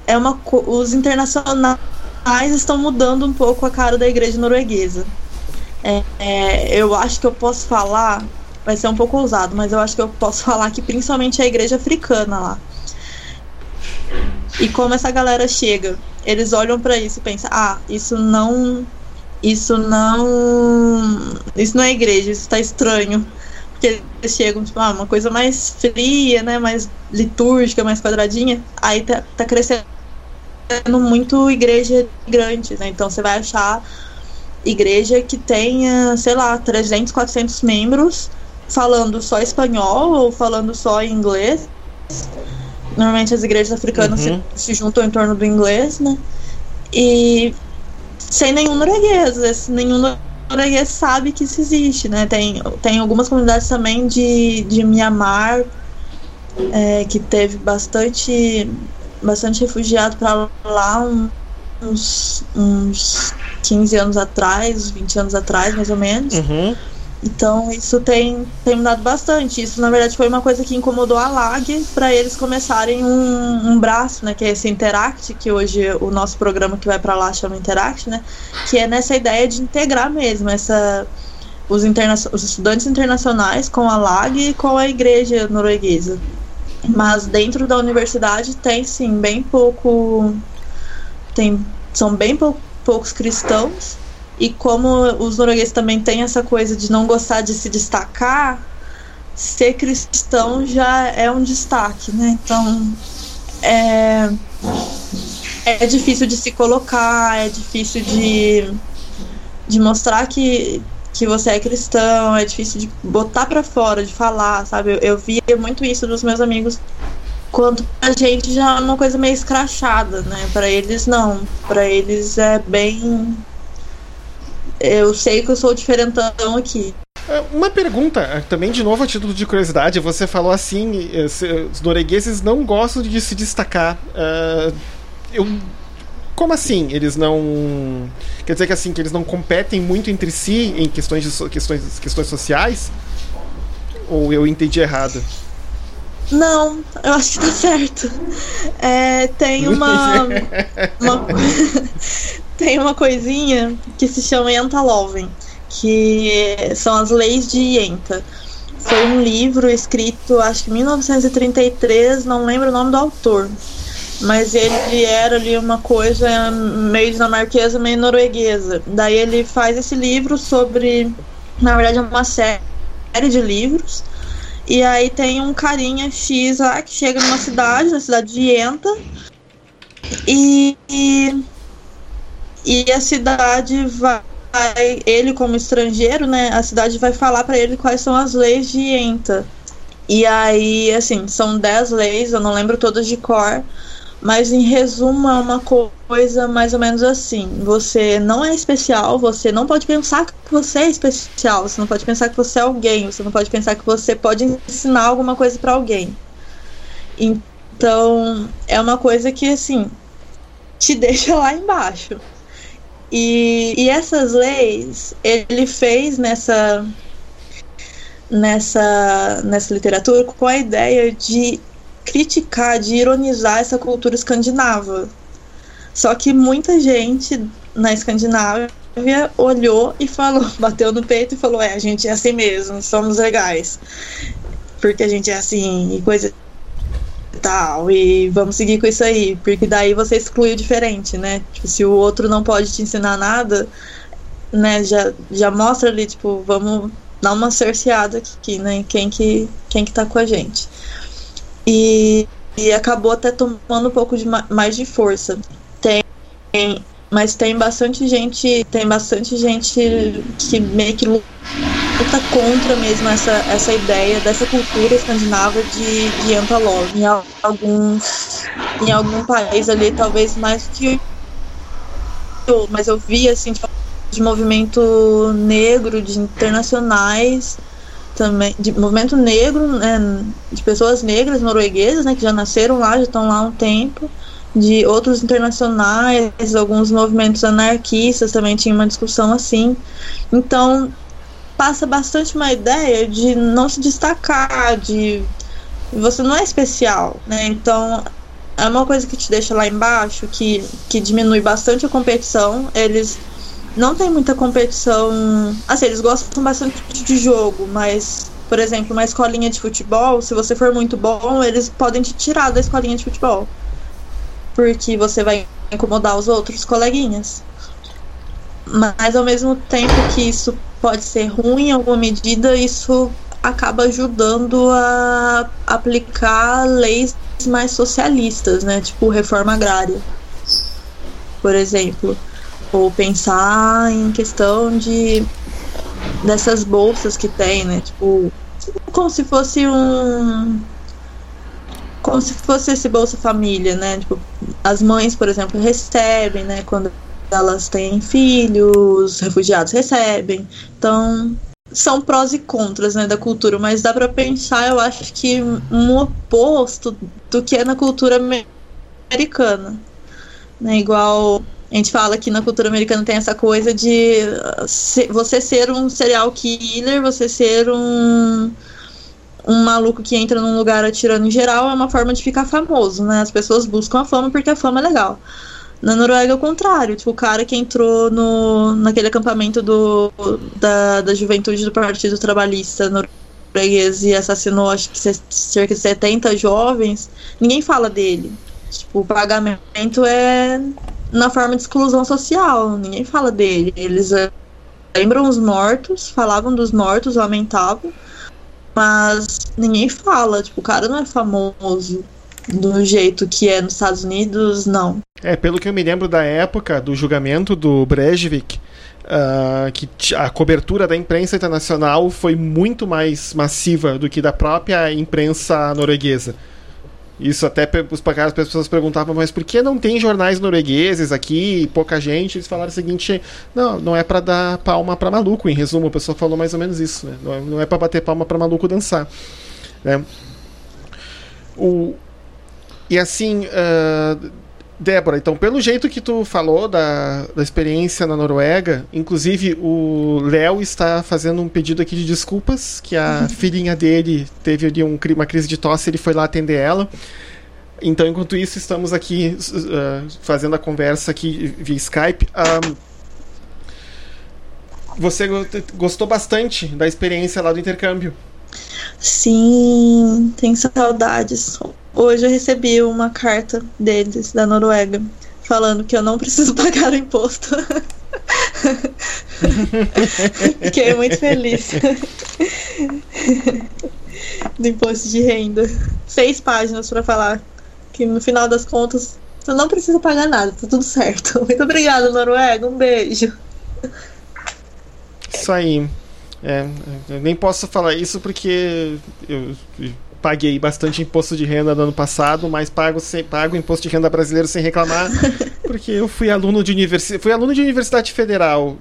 é uma os internacionais estão mudando um pouco a cara da igreja norueguesa. É, é, eu acho que eu posso falar, vai ser um pouco ousado, mas eu acho que eu posso falar que principalmente a igreja africana lá. E como essa galera chega, eles olham para isso e pensam: ah, isso não isso não. Isso não é igreja, isso tá estranho. Porque eles chegam, tipo, ah, uma coisa mais fria, né? Mais litúrgica, mais quadradinha. Aí tá, tá crescendo muito igreja grande, né? Então você vai achar igreja que tenha, sei lá, 300, 400 membros falando só espanhol ou falando só inglês. Normalmente as igrejas africanas uhum. se, se, juntam em torno do inglês, né? E sem nenhum norueguês. Nenhum norueguês sabe que isso existe, né? Tem, tem algumas comunidades também de, de Mianmar é, que teve bastante, bastante refugiado para lá uns, uns 15 anos atrás, 20 anos atrás, mais ou menos.
Uhum.
Então isso tem, tem mudado bastante. Isso na verdade foi uma coisa que incomodou a LAG para eles começarem um, um, braço, né, que é esse Interact, que hoje o nosso programa que vai para lá chama Interact, né, que é nessa ideia de integrar mesmo essa os, interna os estudantes internacionais com a LAG e com a igreja norueguesa. Mas dentro da universidade tem sim bem pouco tem são bem pou, poucos cristãos e como os noruegueses também têm essa coisa de não gostar de se destacar, ser cristão já é um destaque, né? Então é, é difícil de se colocar, é difícil de, de mostrar que, que você é cristão, é difícil de botar para fora, de falar, sabe? Eu, eu via muito isso dos meus amigos quanto a gente já é uma coisa meio escrachada, né? Para eles não, para eles é bem eu sei que eu sou diferentão aqui.
É, uma pergunta, é, também de novo a título de curiosidade, você falou assim, eh, os noruegueses não gostam de se destacar. Uh, eu, como assim? Eles não. Quer dizer que assim, que eles não competem muito entre si em questões, de, questões, questões sociais? Ou eu entendi errado?
Não, eu acho que tá certo. É, tem uma. uma tem uma coisinha que se chama Yentaloven, que são as leis de Yenta. Foi um livro escrito, acho que em 1933, não lembro o nome do autor. Mas ele era ali uma coisa meio dinamarquesa, meio norueguesa. Daí ele faz esse livro sobre. Na verdade, é uma série de livros. E aí tem um carinha X lá que chega numa cidade, na cidade de Yenta. E, e e a cidade vai ele como estrangeiro, né, a cidade vai falar para ele quais são as leis de Enta. E aí, assim, são dez leis, eu não lembro todas de cor, mas em resumo é uma coisa mais ou menos assim: você não é especial, você não pode pensar que você é especial, você não pode pensar que você é alguém, você não pode pensar que você pode ensinar alguma coisa para alguém. Então, é uma coisa que assim te deixa lá embaixo. E, e essas leis ele fez nessa nessa nessa literatura com a ideia de criticar, de ironizar essa cultura escandinava. Só que muita gente na Escandinávia olhou e falou, bateu no peito e falou: "É, a gente é assim mesmo, somos legais". Porque a gente é assim e coisa tal, e vamos seguir com isso aí, porque daí você exclui o diferente, né? Tipo, se o outro não pode te ensinar nada, né, já, já mostra ali, tipo, vamos dar uma cerceada aqui, né, quem que, quem que tá com a gente. E, e acabou até tomando um pouco de mais de força. Tem, mas tem bastante gente, tem bastante gente que meio que luta contra mesmo essa, essa ideia dessa cultura escandinava de, de antalog em alguns em algum país ali talvez mais que eu, mas eu vi assim de movimento negro de internacionais também de movimento negro né, de pessoas negras norueguesas né que já nasceram lá já estão lá há um tempo de outros internacionais alguns movimentos anarquistas também tinha uma discussão assim então passa bastante uma ideia de não se destacar, de você não é especial, né? Então é uma coisa que te deixa lá embaixo, que, que diminui bastante a competição. Eles não tem muita competição. Assim, eles gostam bastante de jogo, mas, por exemplo, uma escolinha de futebol, se você for muito bom, eles podem te tirar da escolinha de futebol. Porque você vai incomodar os outros coleguinhas. Mas ao mesmo tempo que isso pode ser ruim em alguma medida, isso acaba ajudando a aplicar leis mais socialistas, né? Tipo reforma agrária. por exemplo. Ou pensar em questão de dessas bolsas que tem, né? Tipo, como se fosse um como se fosse esse Bolsa Família, né? Tipo, as mães, por exemplo, recebem, né? Quando elas têm filhos, refugiados recebem. Então, são prós e contras, né, da cultura, mas dá para pensar, eu acho que um oposto do que é na cultura americana. Né? Igual a gente fala que na cultura americana tem essa coisa de você ser um serial killer, você ser um um maluco que entra num lugar atirando em geral é uma forma de ficar famoso, né? As pessoas buscam a fama porque a fama é legal. Na Noruega é o contrário, tipo, o cara que entrou no, naquele acampamento do, da, da juventude do Partido Trabalhista norueguês e assassinou acho que cerca de 70 jovens, ninguém fala dele. Tipo, o pagamento é na forma de exclusão social, ninguém fala dele. Eles lembram os mortos, falavam dos mortos, lamentavam, mas ninguém fala, tipo, o cara não é famoso do jeito que é nos Estados Unidos, não.
É, pelo que eu me lembro da época do julgamento do Breivik, uh, que a cobertura da imprensa internacional foi muito mais massiva do que da própria imprensa norueguesa. Isso até as pessoas perguntavam, mas por que não tem jornais noruegueses aqui, pouca gente? Eles falaram o seguinte: não, não é para dar palma para maluco, em resumo, a pessoa falou mais ou menos isso, né? Não é, é para bater palma para maluco dançar. Né? O, e assim, uh, Débora, então, pelo jeito que tu falou da, da experiência na Noruega, inclusive o Léo está fazendo um pedido aqui de desculpas, que a uhum. filhinha dele teve ali um, uma crise de tosse, ele foi lá atender ela. Então, enquanto isso, estamos aqui uh, fazendo a conversa aqui via Skype. Um, você gostou bastante da experiência lá do intercâmbio?
Sim, tem saudades. Hoje eu recebi uma carta deles, da Noruega, falando que eu não preciso pagar o imposto. Fiquei muito feliz. Do imposto de renda. Seis páginas para falar que no final das contas eu não preciso pagar nada, tá tudo certo. Muito obrigada, Noruega. Um beijo.
Isso aí. É, eu nem posso falar isso porque eu paguei bastante imposto de renda no ano passado, mas pago, sem, pago imposto de renda brasileiro sem reclamar, porque eu fui aluno de universidade, fui aluno de universidade federal.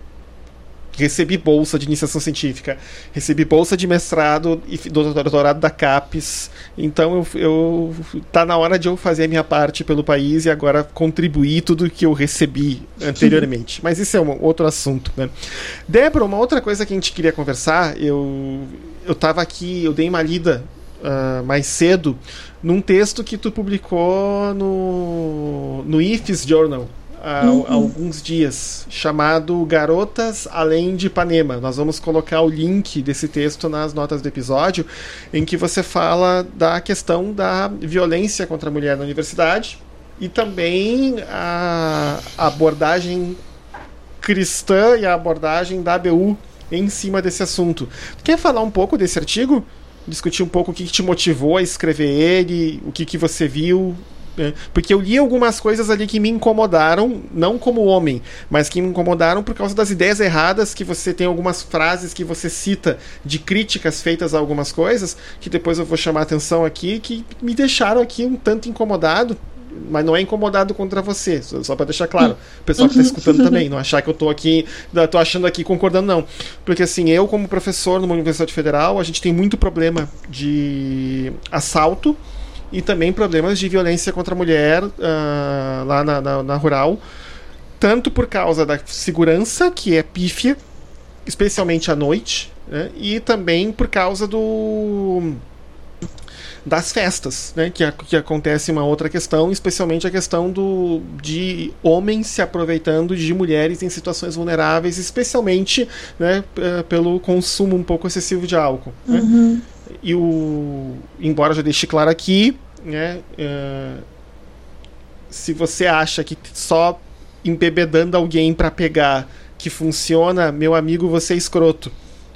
Recebi bolsa de iniciação científica, recebi bolsa de mestrado e doutorado da CAPES. Então eu, eu tá na hora de eu fazer a minha parte pelo país e agora contribuir tudo que eu recebi anteriormente. Mas isso é um outro assunto, né? Débora, uma outra coisa que a gente queria conversar, eu eu tava aqui, eu dei uma lida uh, mais cedo num texto que tu publicou no, no IFES Journal há, uhum. alguns dias, chamado Garotas Além de Ipanema. Nós vamos colocar o link desse texto nas notas do episódio, em que você fala da questão da violência contra a mulher na universidade e também a abordagem cristã e a abordagem da ABU em cima desse assunto. Quer falar um pouco desse artigo? Discutir um pouco o que, que te motivou a escrever ele, o que, que você viu. Né? Porque eu li algumas coisas ali que me incomodaram, não como homem, mas que me incomodaram por causa das ideias erradas que você tem algumas frases que você cita de críticas feitas a algumas coisas, que depois eu vou chamar a atenção aqui, que me deixaram aqui um tanto incomodado mas não é incomodado contra você, só para deixar claro. O pessoal que está escutando também, não achar que eu estou aqui, tô achando aqui concordando, não. Porque assim, eu como professor numa universidade federal, a gente tem muito problema de assalto e também problemas de violência contra a mulher uh, lá na, na, na rural, tanto por causa da segurança, que é pífia, especialmente à noite, né, e também por causa do das festas, né? Que, que acontece uma outra questão, especialmente a questão do, de homens se aproveitando de mulheres em situações vulneráveis, especialmente né, pelo consumo um pouco excessivo de álcool. Né? Uhum. E o. Embora já deixe claro aqui, né? Uh, se você acha que só embebedando alguém para pegar que funciona, meu amigo, você é escroto.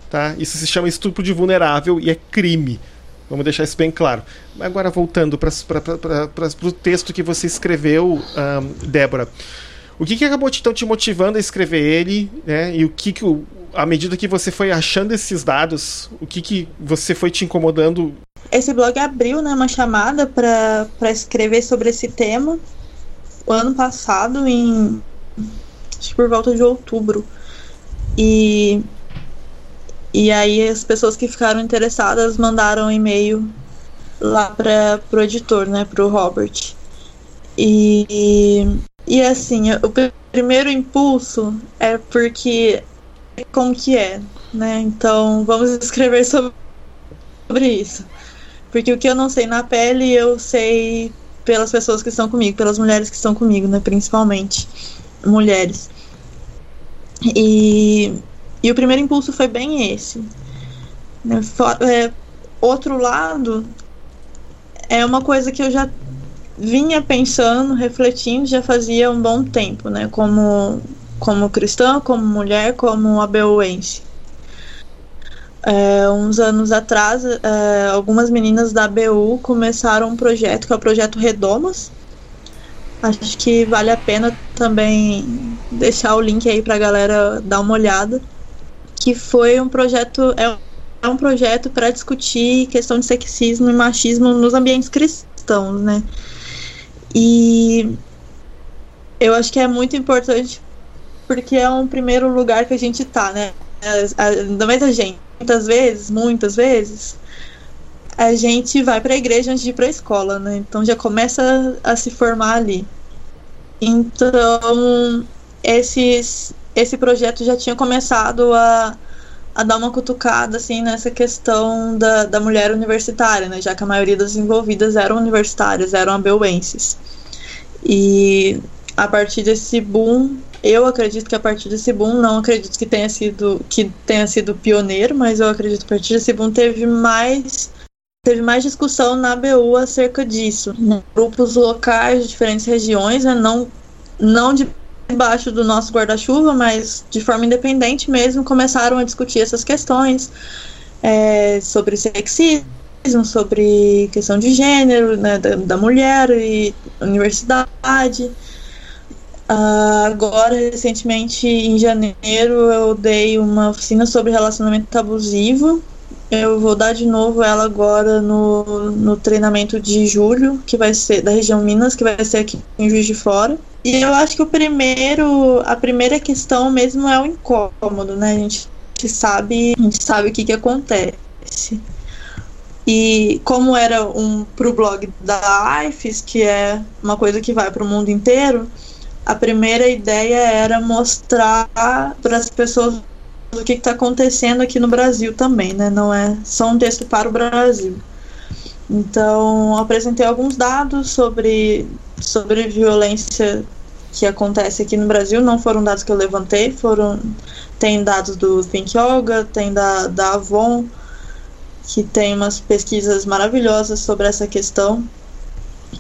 Tá? Isso se chama estupro de vulnerável e é crime. Vamos deixar isso bem claro. Agora, voltando para o texto que você escreveu, um, Débora. O que, que acabou então te motivando a escrever ele, né? E o que, que à medida que você foi achando esses dados, o que, que você foi te incomodando?
Esse blog abriu né, uma chamada para escrever sobre esse tema o ano passado, em acho que por volta de outubro. E, e aí as pessoas que ficaram interessadas mandaram um e-mail lá para o editor, né, para o Robert. E, e assim, o primeiro impulso é porque como que é, né? Então vamos escrever sobre, sobre isso. Porque o que eu não sei na pele, eu sei pelas pessoas que estão comigo, pelas mulheres que estão comigo, né? Principalmente mulheres. E, e o primeiro impulso foi bem esse. Né? É, outro lado é uma coisa que eu já vinha pensando, refletindo, já fazia um bom tempo, né? Como, como cristã, como mulher, como abeuense. É, uns anos atrás, é, algumas meninas da ABU começaram um projeto que é o Projeto Redomas. Acho que vale a pena também deixar o link aí para a galera dar uma olhada. Que foi um projeto, é, é um projeto para discutir questão de sexismo e machismo nos ambientes cristãos, né? E eu acho que é muito importante porque é um primeiro lugar que a gente tá, né? Ainda mais a gente, muitas vezes, muitas vezes, a gente vai para a igreja antes de ir para a escola, né? Então já começa a se formar ali. Então, esses, esse projeto já tinha começado a, a dar uma cutucada assim nessa questão da, da mulher universitária, né? Já que a maioria das envolvidas eram universitárias, eram abeuenses. E a partir desse boom, eu acredito que a partir desse boom, não acredito que tenha sido que tenha sido pioneiro, mas eu acredito que a partir desse boom teve mais teve mais discussão na BU acerca disso. Grupos locais de diferentes regiões, né, não, não debaixo do nosso guarda-chuva, mas de forma independente mesmo, começaram a discutir essas questões é, sobre sexismo, sobre questão de gênero, né, da, da mulher e universidade. Uh, agora, recentemente, em janeiro, eu dei uma oficina sobre relacionamento abusivo. Eu vou dar de novo ela agora no, no treinamento de julho, que vai ser da região Minas, que vai ser aqui em Juiz de Fora. E eu acho que o primeiro, a primeira questão mesmo é o incômodo, né? A gente sabe, a gente sabe o que, que acontece. E como era um pro blog da IFES, que é uma coisa que vai para o mundo inteiro, a primeira ideia era mostrar para as pessoas o que está acontecendo aqui no Brasil também, né? Não é só um texto para o Brasil. Então, apresentei alguns dados sobre, sobre violência que acontece aqui no Brasil. Não foram dados que eu levantei, foram tem dados do Think Yoga, tem da, da Avon, que tem umas pesquisas maravilhosas sobre essa questão.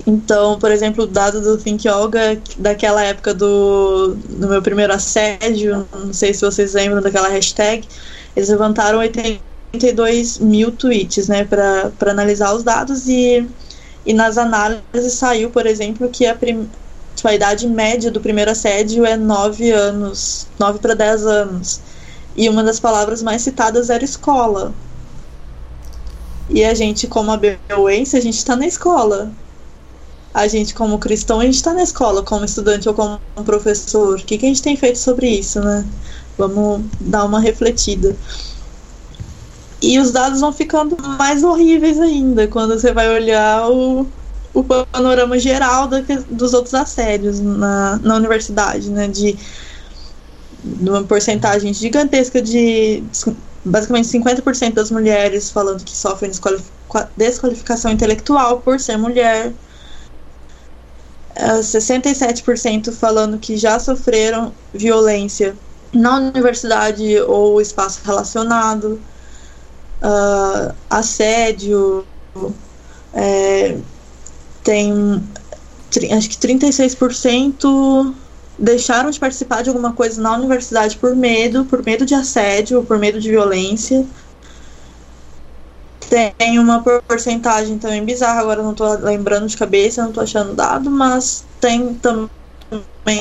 Então, por exemplo, o dado do Think Yoga daquela época do, do meu primeiro assédio, não sei se vocês lembram daquela hashtag, eles levantaram 82 mil tweets, né, para analisar os dados e, e nas análises saiu, por exemplo, que a, a idade média do primeiro assédio é 9 anos, 9 para 10 anos. E uma das palavras mais citadas era escola. E a gente, como a Beuense, a gente está na escola a gente, como cristão, a gente está na escola, como estudante ou como professor. O que, que a gente tem feito sobre isso, né? Vamos dar uma refletida. E os dados vão ficando mais horríveis ainda quando você vai olhar o, o panorama geral da, dos outros assédios na, na universidade, né? De, de uma porcentagem gigantesca de basicamente 50% das mulheres falando que sofrem desqualificação intelectual por ser mulher 67% é, falando que já sofreram violência na universidade ou espaço relacionado, uh, assédio, é, tem acho que 36% deixaram de participar de alguma coisa na universidade por medo, por medo de assédio, por medo de violência. Tem uma porcentagem também bizarra, agora não tô lembrando de cabeça, não tô achando dado, mas tem também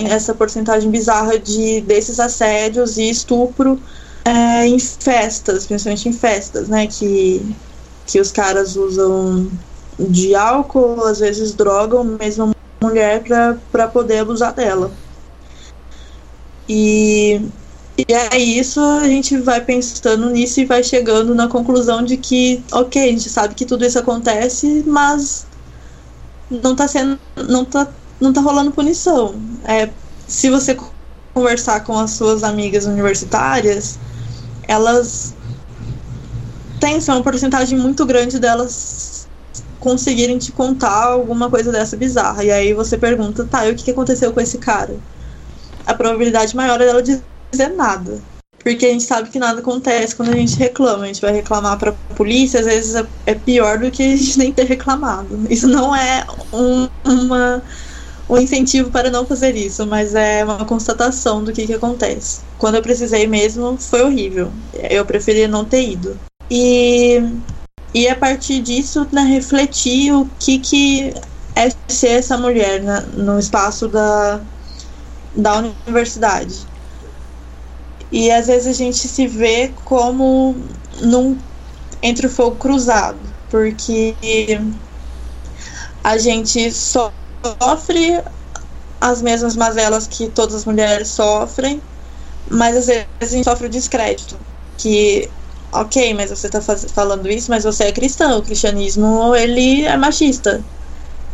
essa porcentagem bizarra de desses assédios e estupro é, em festas, principalmente em festas, né? Que, que os caras usam de álcool, às vezes drogam mesmo a mulher para poder abusar dela. E, e é isso, a gente vai pensando nisso e vai chegando na conclusão de que, ok, a gente sabe que tudo isso acontece, mas não tá sendo. não tá não tá rolando punição. É, se você conversar com as suas amigas universitárias, elas têm assim, uma porcentagem muito grande delas conseguirem te contar alguma coisa dessa bizarra. E aí você pergunta, tá, e o que aconteceu com esse cara? A probabilidade maior é dela dizer nada. Porque a gente sabe que nada acontece quando a gente reclama. A gente vai reclamar pra polícia, às vezes é, é pior do que a gente nem ter reclamado. Isso não é um, uma um incentivo para não fazer isso, mas é uma constatação do que, que acontece. Quando eu precisei mesmo, foi horrível. Eu preferia não ter ido. E, e a partir disso, né, refletir o que, que é ser essa mulher né, no espaço da, da universidade. E às vezes a gente se vê como num, entre o fogo cruzado, porque a gente só sofre as mesmas mazelas que todas as mulheres sofrem, mas às vezes a gente sofre o descrédito. Que, ok, mas você está falando isso, mas você é cristão. O cristianismo, ele é machista.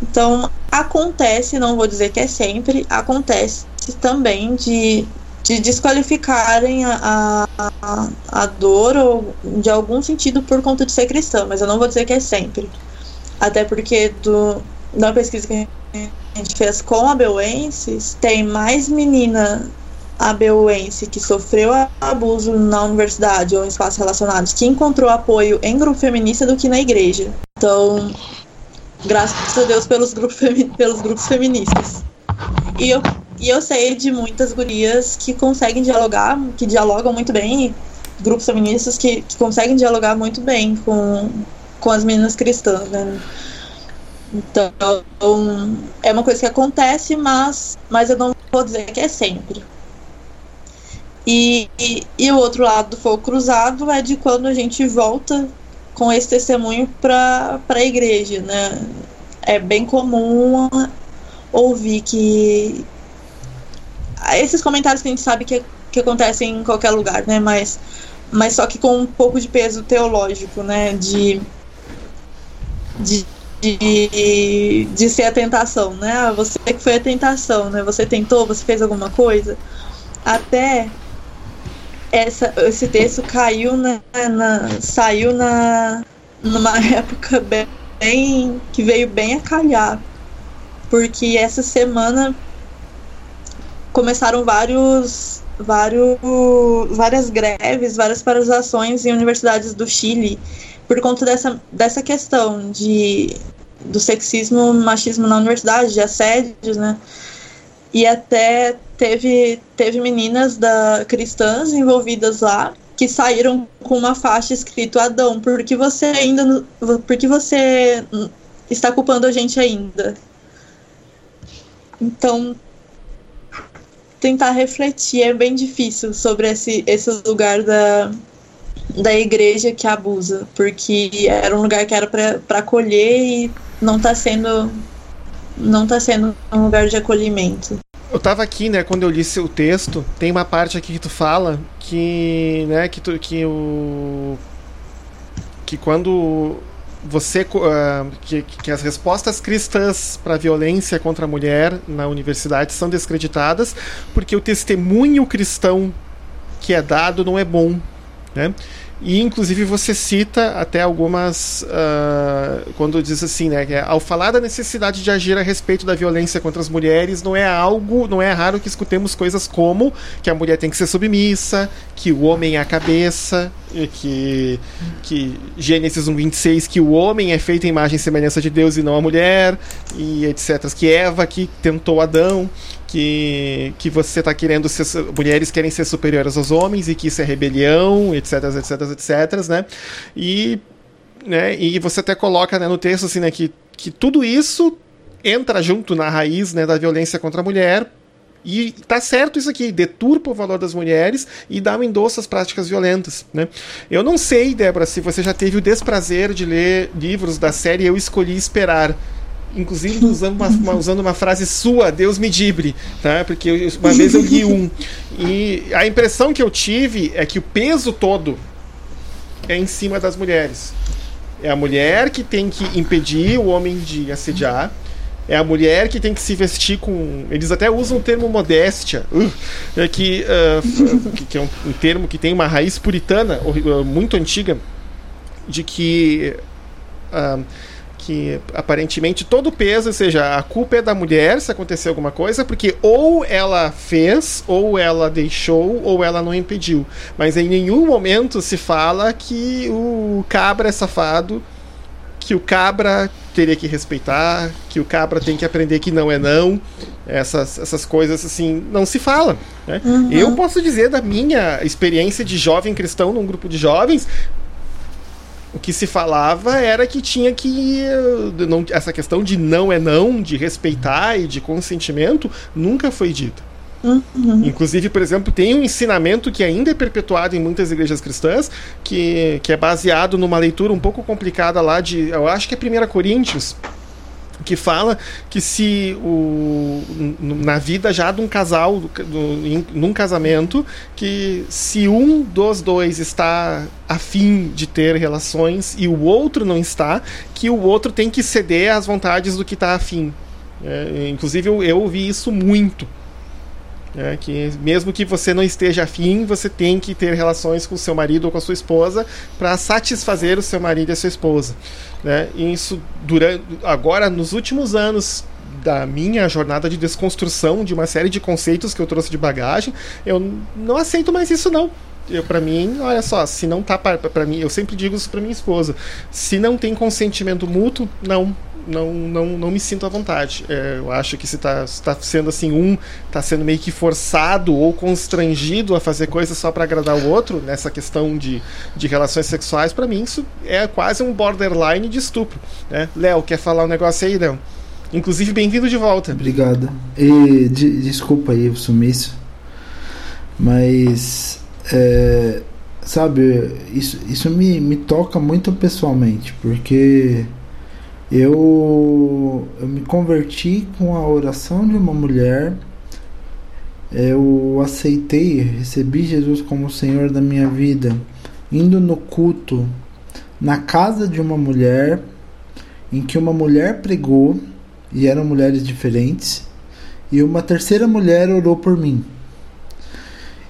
Então, acontece, não vou dizer que é sempre, acontece também de, de desqualificarem a, a, a dor ou de algum sentido por conta de ser cristã, mas eu não vou dizer que é sempre. Até porque do, da pesquisa que a gente fez com a Beuenses, tem mais menina abeuense que sofreu abuso na universidade ou em espaços relacionados que encontrou apoio em grupo feminista do que na igreja. Então, graças a Deus pelos grupos, pelos grupos feministas. E eu, e eu sei de muitas gurias que conseguem dialogar, que dialogam muito bem, grupos feministas que, que conseguem dialogar muito bem com, com as meninas cristãs, né? Então, é uma coisa que acontece, mas, mas eu não vou dizer que é sempre. E, e, e o outro lado do fogo cruzado é de quando a gente volta com esse testemunho para a igreja, né? É bem comum ouvir que esses comentários que a gente sabe que, que acontecem em qualquer lugar, né? Mas, mas só que com um pouco de peso teológico, né? De, de de, de ser a tentação, né? Ah, você que foi a tentação, né? Você tentou, você fez alguma coisa. Até essa, esse texto caiu na, na saiu na numa época bem que veio bem a calhar, porque essa semana começaram vários vários várias greves, várias paralisações em universidades do Chile por conta dessa, dessa questão de do sexismo, machismo na universidade, de assédios, né? E até teve, teve meninas da cristãs envolvidas lá que saíram com uma faixa escrito Adão, porque você ainda porque você está culpando a gente ainda. Então tentar refletir é bem difícil sobre esse, esse lugar da, da igreja que abusa, porque era um lugar que era para acolher e não está sendo não tá sendo um lugar de acolhimento.
Eu tava aqui, né, quando eu li seu texto, tem uma parte aqui que tu fala que, né, que tu, que o que quando você uh, que, que, as respostas cristãs para a violência contra a mulher na universidade são descreditadas porque o testemunho cristão que é dado não é bom, né? E inclusive você cita até algumas. Uh, quando diz assim, né? Que é, ao falar da necessidade de agir a respeito da violência contra as mulheres, não é algo, não é raro que escutemos coisas como que a mulher tem que ser submissa, que o homem é a cabeça, que, que Gênesis 1,26, que o homem é feito em imagem e semelhança de Deus e não a mulher, e etc. Que Eva que tentou Adão que, que você está querendo ser. Mulheres querem ser superiores aos homens e que isso é rebelião, etc, etc, etc, né? E, né, e você até coloca né, no texto assim, né, que, que tudo isso entra junto na raiz né, da violência contra a mulher E tá certo isso aqui, deturpa o valor das mulheres e dá um endosso às práticas violentas. Né? Eu não sei, Débora, se você já teve o desprazer de ler livros da série Eu Escolhi Esperar inclusive usando uma, usando uma frase sua, Deus me dibre, tá? Porque eu, uma vez eu li um e a impressão que eu tive é que o peso todo é em cima das mulheres. É a mulher que tem que impedir o homem de assediar. É a mulher que tem que se vestir com. Eles até usam o termo modéstia, uh, é que, uh, que, é um, um, termo que tem uma raiz puritana uh, muito antiga, de que uh, que aparentemente todo o peso, ou seja, a culpa é da mulher se acontecer alguma coisa, porque ou ela fez, ou ela deixou, ou ela não impediu. Mas em nenhum momento se fala que o cabra é safado, que o cabra teria que respeitar, que o cabra tem que aprender que não é não. Essas, essas coisas assim não se fala. Né? Uhum. Eu posso dizer da minha experiência de jovem cristão num grupo de jovens, o que se falava era que tinha que. Não, essa questão de não é não, de respeitar e de consentimento, nunca foi dita. Uhum. Inclusive, por exemplo, tem um ensinamento que ainda é perpetuado em muitas igrejas cristãs, que, que é baseado numa leitura um pouco complicada lá de. Eu acho que é 1 Coríntios que fala que se o, na vida já de um casal, do, num casamento, que se um dos dois está afim de ter relações e o outro não está, que o outro tem que ceder às vontades do que está afim. É, inclusive eu, eu ouvi isso muito. É, que mesmo que você não esteja afim, você tem que ter relações com seu marido ou com a sua esposa para satisfazer o seu marido e a sua esposa. Né? E isso durante agora nos últimos anos da minha jornada de desconstrução de uma série de conceitos que eu trouxe de bagagem, eu não aceito mais isso não. Eu para mim, olha só, se não tá para mim, eu sempre digo isso para minha esposa, se não tem consentimento mútuo, não, não, não, não me sinto à vontade. É, eu acho que se está tá sendo assim, um está sendo meio que forçado ou constrangido a fazer coisas só para agradar o outro, nessa questão de, de relações sexuais, para mim isso é quase um borderline de estupro. Né? Léo, quer falar um negócio aí, Léo? Inclusive, bem-vindo de volta.
Obrigado. E de, desculpa aí o sumiço, mas. É, sabe, isso, isso me, me toca muito pessoalmente, porque eu, eu me converti com a oração de uma mulher. Eu aceitei, recebi Jesus como Senhor da minha vida, indo no culto na casa de uma mulher, em que uma mulher pregou, e eram mulheres diferentes, e uma terceira mulher orou por mim.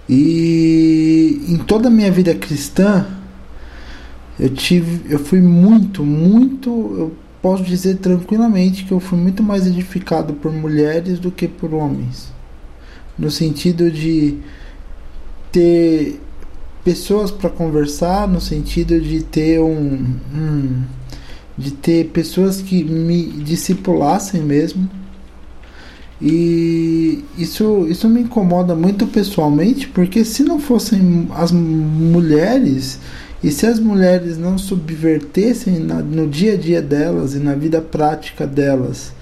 E em toda a minha vida cristã, eu tive, eu fui muito, muito, eu posso dizer tranquilamente que eu fui muito mais edificado por mulheres do que por homens. No sentido de ter pessoas para conversar, no sentido de ter um, um, de ter pessoas que me discipulassem mesmo. E isso, isso me incomoda muito pessoalmente, porque se não fossem as mulheres, e se as mulheres não subvertessem na, no dia a dia delas e na vida prática delas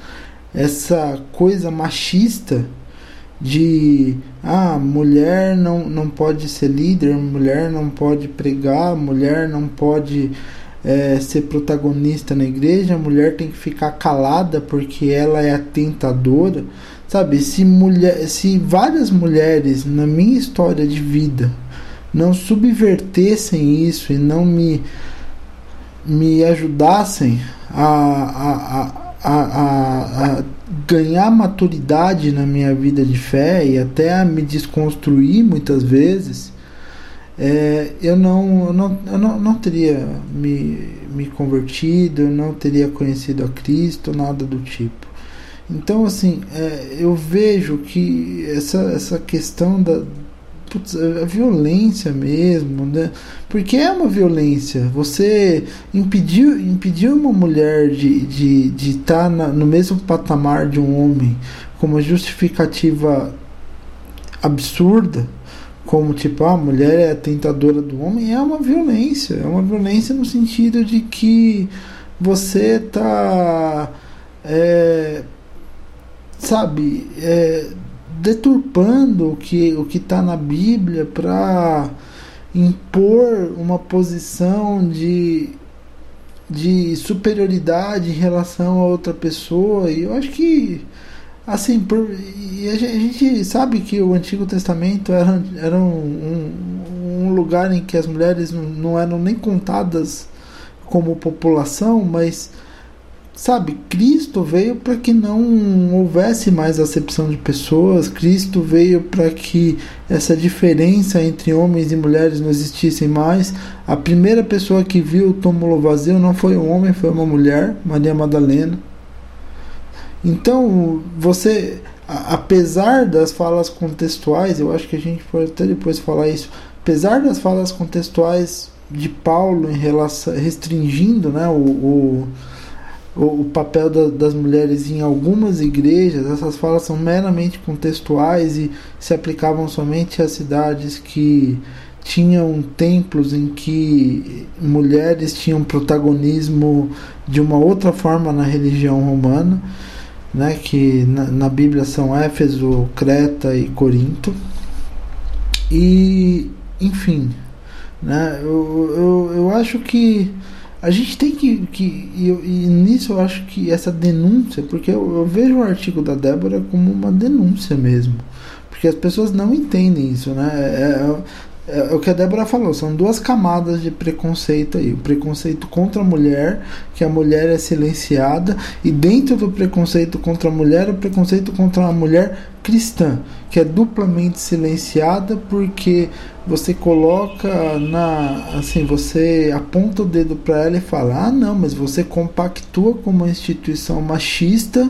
essa coisa machista de ah, mulher não, não pode ser líder, mulher não pode pregar, mulher não pode é, ser protagonista na igreja, mulher tem que ficar calada porque ela é a tentadora. Sabe, se, mulher, se várias mulheres na minha história de vida não subvertessem isso e não me, me ajudassem a, a, a, a, a ganhar maturidade na minha vida de fé e até a me desconstruir muitas vezes, é, eu, não, eu, não, eu não, não teria me, me convertido, eu não teria conhecido a Cristo, nada do tipo. Então, assim, é, eu vejo que essa, essa questão da, putz, a violência mesmo, né? Porque é uma violência. Você impediu, impediu uma mulher de estar de, de tá no mesmo patamar de um homem com uma justificativa absurda, como tipo, ah, a mulher é a tentadora do homem, é uma violência. É uma violência no sentido de que você tá. É, sabe, é, deturpando o que o que está na Bíblia para impor uma posição de de superioridade em relação a outra pessoa. E eu acho que assim por, e a gente sabe que o Antigo Testamento era, era um, um, um lugar em que as mulheres não, não eram nem contadas como população mas sabe, Cristo veio para que não houvesse mais acepção de pessoas, Cristo veio para que essa diferença entre homens e mulheres não existisse mais. A primeira pessoa que viu o túmulo vazio não foi um homem, foi uma mulher, Maria Madalena. Então, você, apesar das falas contextuais, eu acho que a gente pode até depois falar isso, apesar das falas contextuais de Paulo em relação restringindo, né, o, o o, o papel da, das mulheres em algumas igrejas, essas falas são meramente contextuais e se aplicavam somente às cidades que tinham templos em que mulheres tinham protagonismo de uma outra forma na religião romana, né, que na, na Bíblia são Éfeso, Creta e Corinto. E, enfim, né, eu, eu, eu acho que a gente tem que. que e, e, nisso eu acho que essa denúncia, porque eu, eu, vejo o artigo da Débora como uma denúncia mesmo. Porque as pessoas não entendem isso, né? É, é, é, o que a Débora falou, são duas camadas de preconceito aí. O preconceito contra a mulher, que a mulher é silenciada, e dentro do preconceito contra a mulher, o preconceito contra a mulher cristã, que é duplamente silenciada porque você coloca na assim, você aponta o dedo para ela e fala: "Ah, não, mas você compactua com uma instituição machista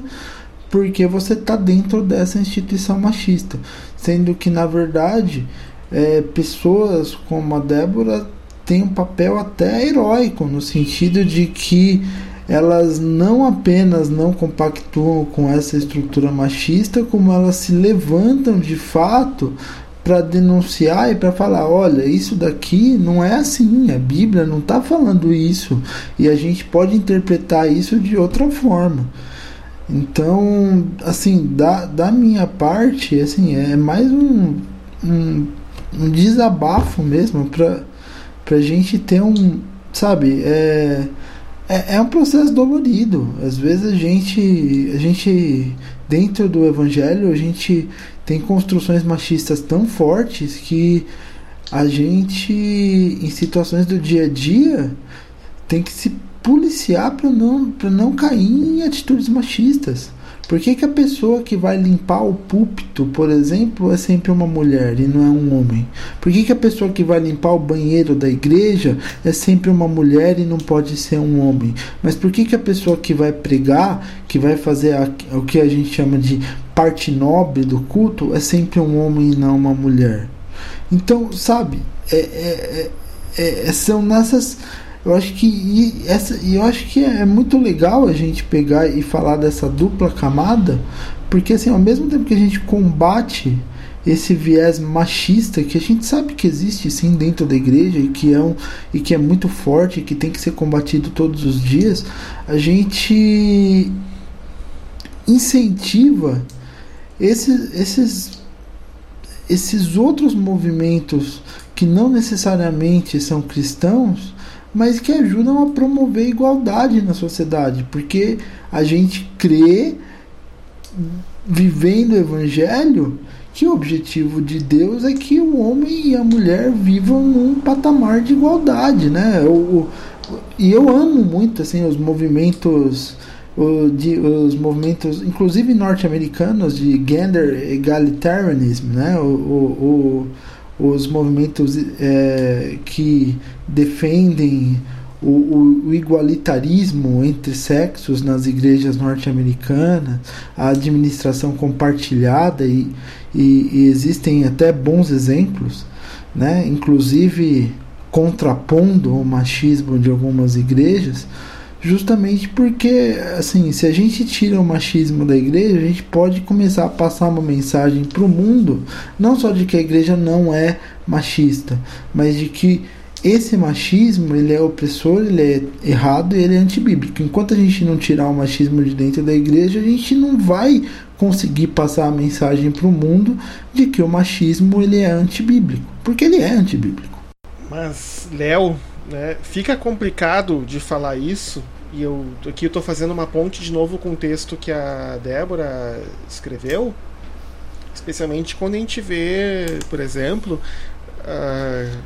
porque você está dentro dessa instituição machista", sendo que na verdade é, pessoas como a Débora têm um papel até heróico no sentido de que elas não apenas não compactuam com essa estrutura machista, como elas se levantam de fato para denunciar e para falar: olha, isso daqui não é assim, a Bíblia não está falando isso e a gente pode interpretar isso de outra forma. Então, assim, da, da minha parte, assim, é mais um, um, um desabafo mesmo para a gente ter um, sabe, é, é, é um processo dolorido. Às vezes a gente, a gente dentro do evangelho, a gente tem construções machistas tão fortes que a gente, em situações do dia a dia, tem que se policiar para não, não cair em atitudes machistas. Por que, que a pessoa que vai limpar o púlpito, por exemplo, é sempre uma mulher e não é um homem? Por que, que a pessoa que vai limpar o banheiro da igreja é sempre uma mulher e não pode ser um homem? Mas por que, que a pessoa que vai pregar, que vai fazer a, o que a gente chama de parte nobre do culto, é sempre um homem e não uma mulher? Então, sabe, é, é, é, é são nessas eu acho que e essa, e eu acho que é muito legal a gente pegar e falar dessa dupla camada, porque assim, ao mesmo tempo que a gente combate esse viés machista que a gente sabe que existe sim dentro da igreja e que é um, e que é muito forte e que tem que ser combatido todos os dias, a gente incentiva esses esses esses outros movimentos que não necessariamente são cristãos mas que ajudam a promover igualdade na sociedade, porque a gente crê, vivendo o evangelho, que o objetivo de Deus é que o homem e a mulher vivam num patamar de igualdade, né? O, e eu amo muito assim os movimentos o, de, os movimentos, inclusive norte-americanos, de gender egalitarianism, né? O, o, os movimentos é, que defendem o, o, igualitarismo entre sexos nas igrejas norte-americanas, a administração compartilhada e, e, e, existem até bons exemplos, né? inclusive contrapondo o machismo de algumas igrejas justamente porque assim se a gente tira o machismo da igreja a gente pode começar a passar uma mensagem para o mundo não só de que a igreja não é machista mas de que esse machismo ele é opressor, ele é errado e ele é antibíblico. Enquanto a gente não tirar o machismo de dentro da igreja, a gente não vai conseguir passar a mensagem para o mundo de que o machismo ele é antibíblico, porque ele é antibíblico.
Mas Léo, né, fica complicado de falar isso e eu aqui eu estou fazendo uma ponte de novo com o texto que a Débora escreveu, especialmente quando a gente vê, por exemplo, uh,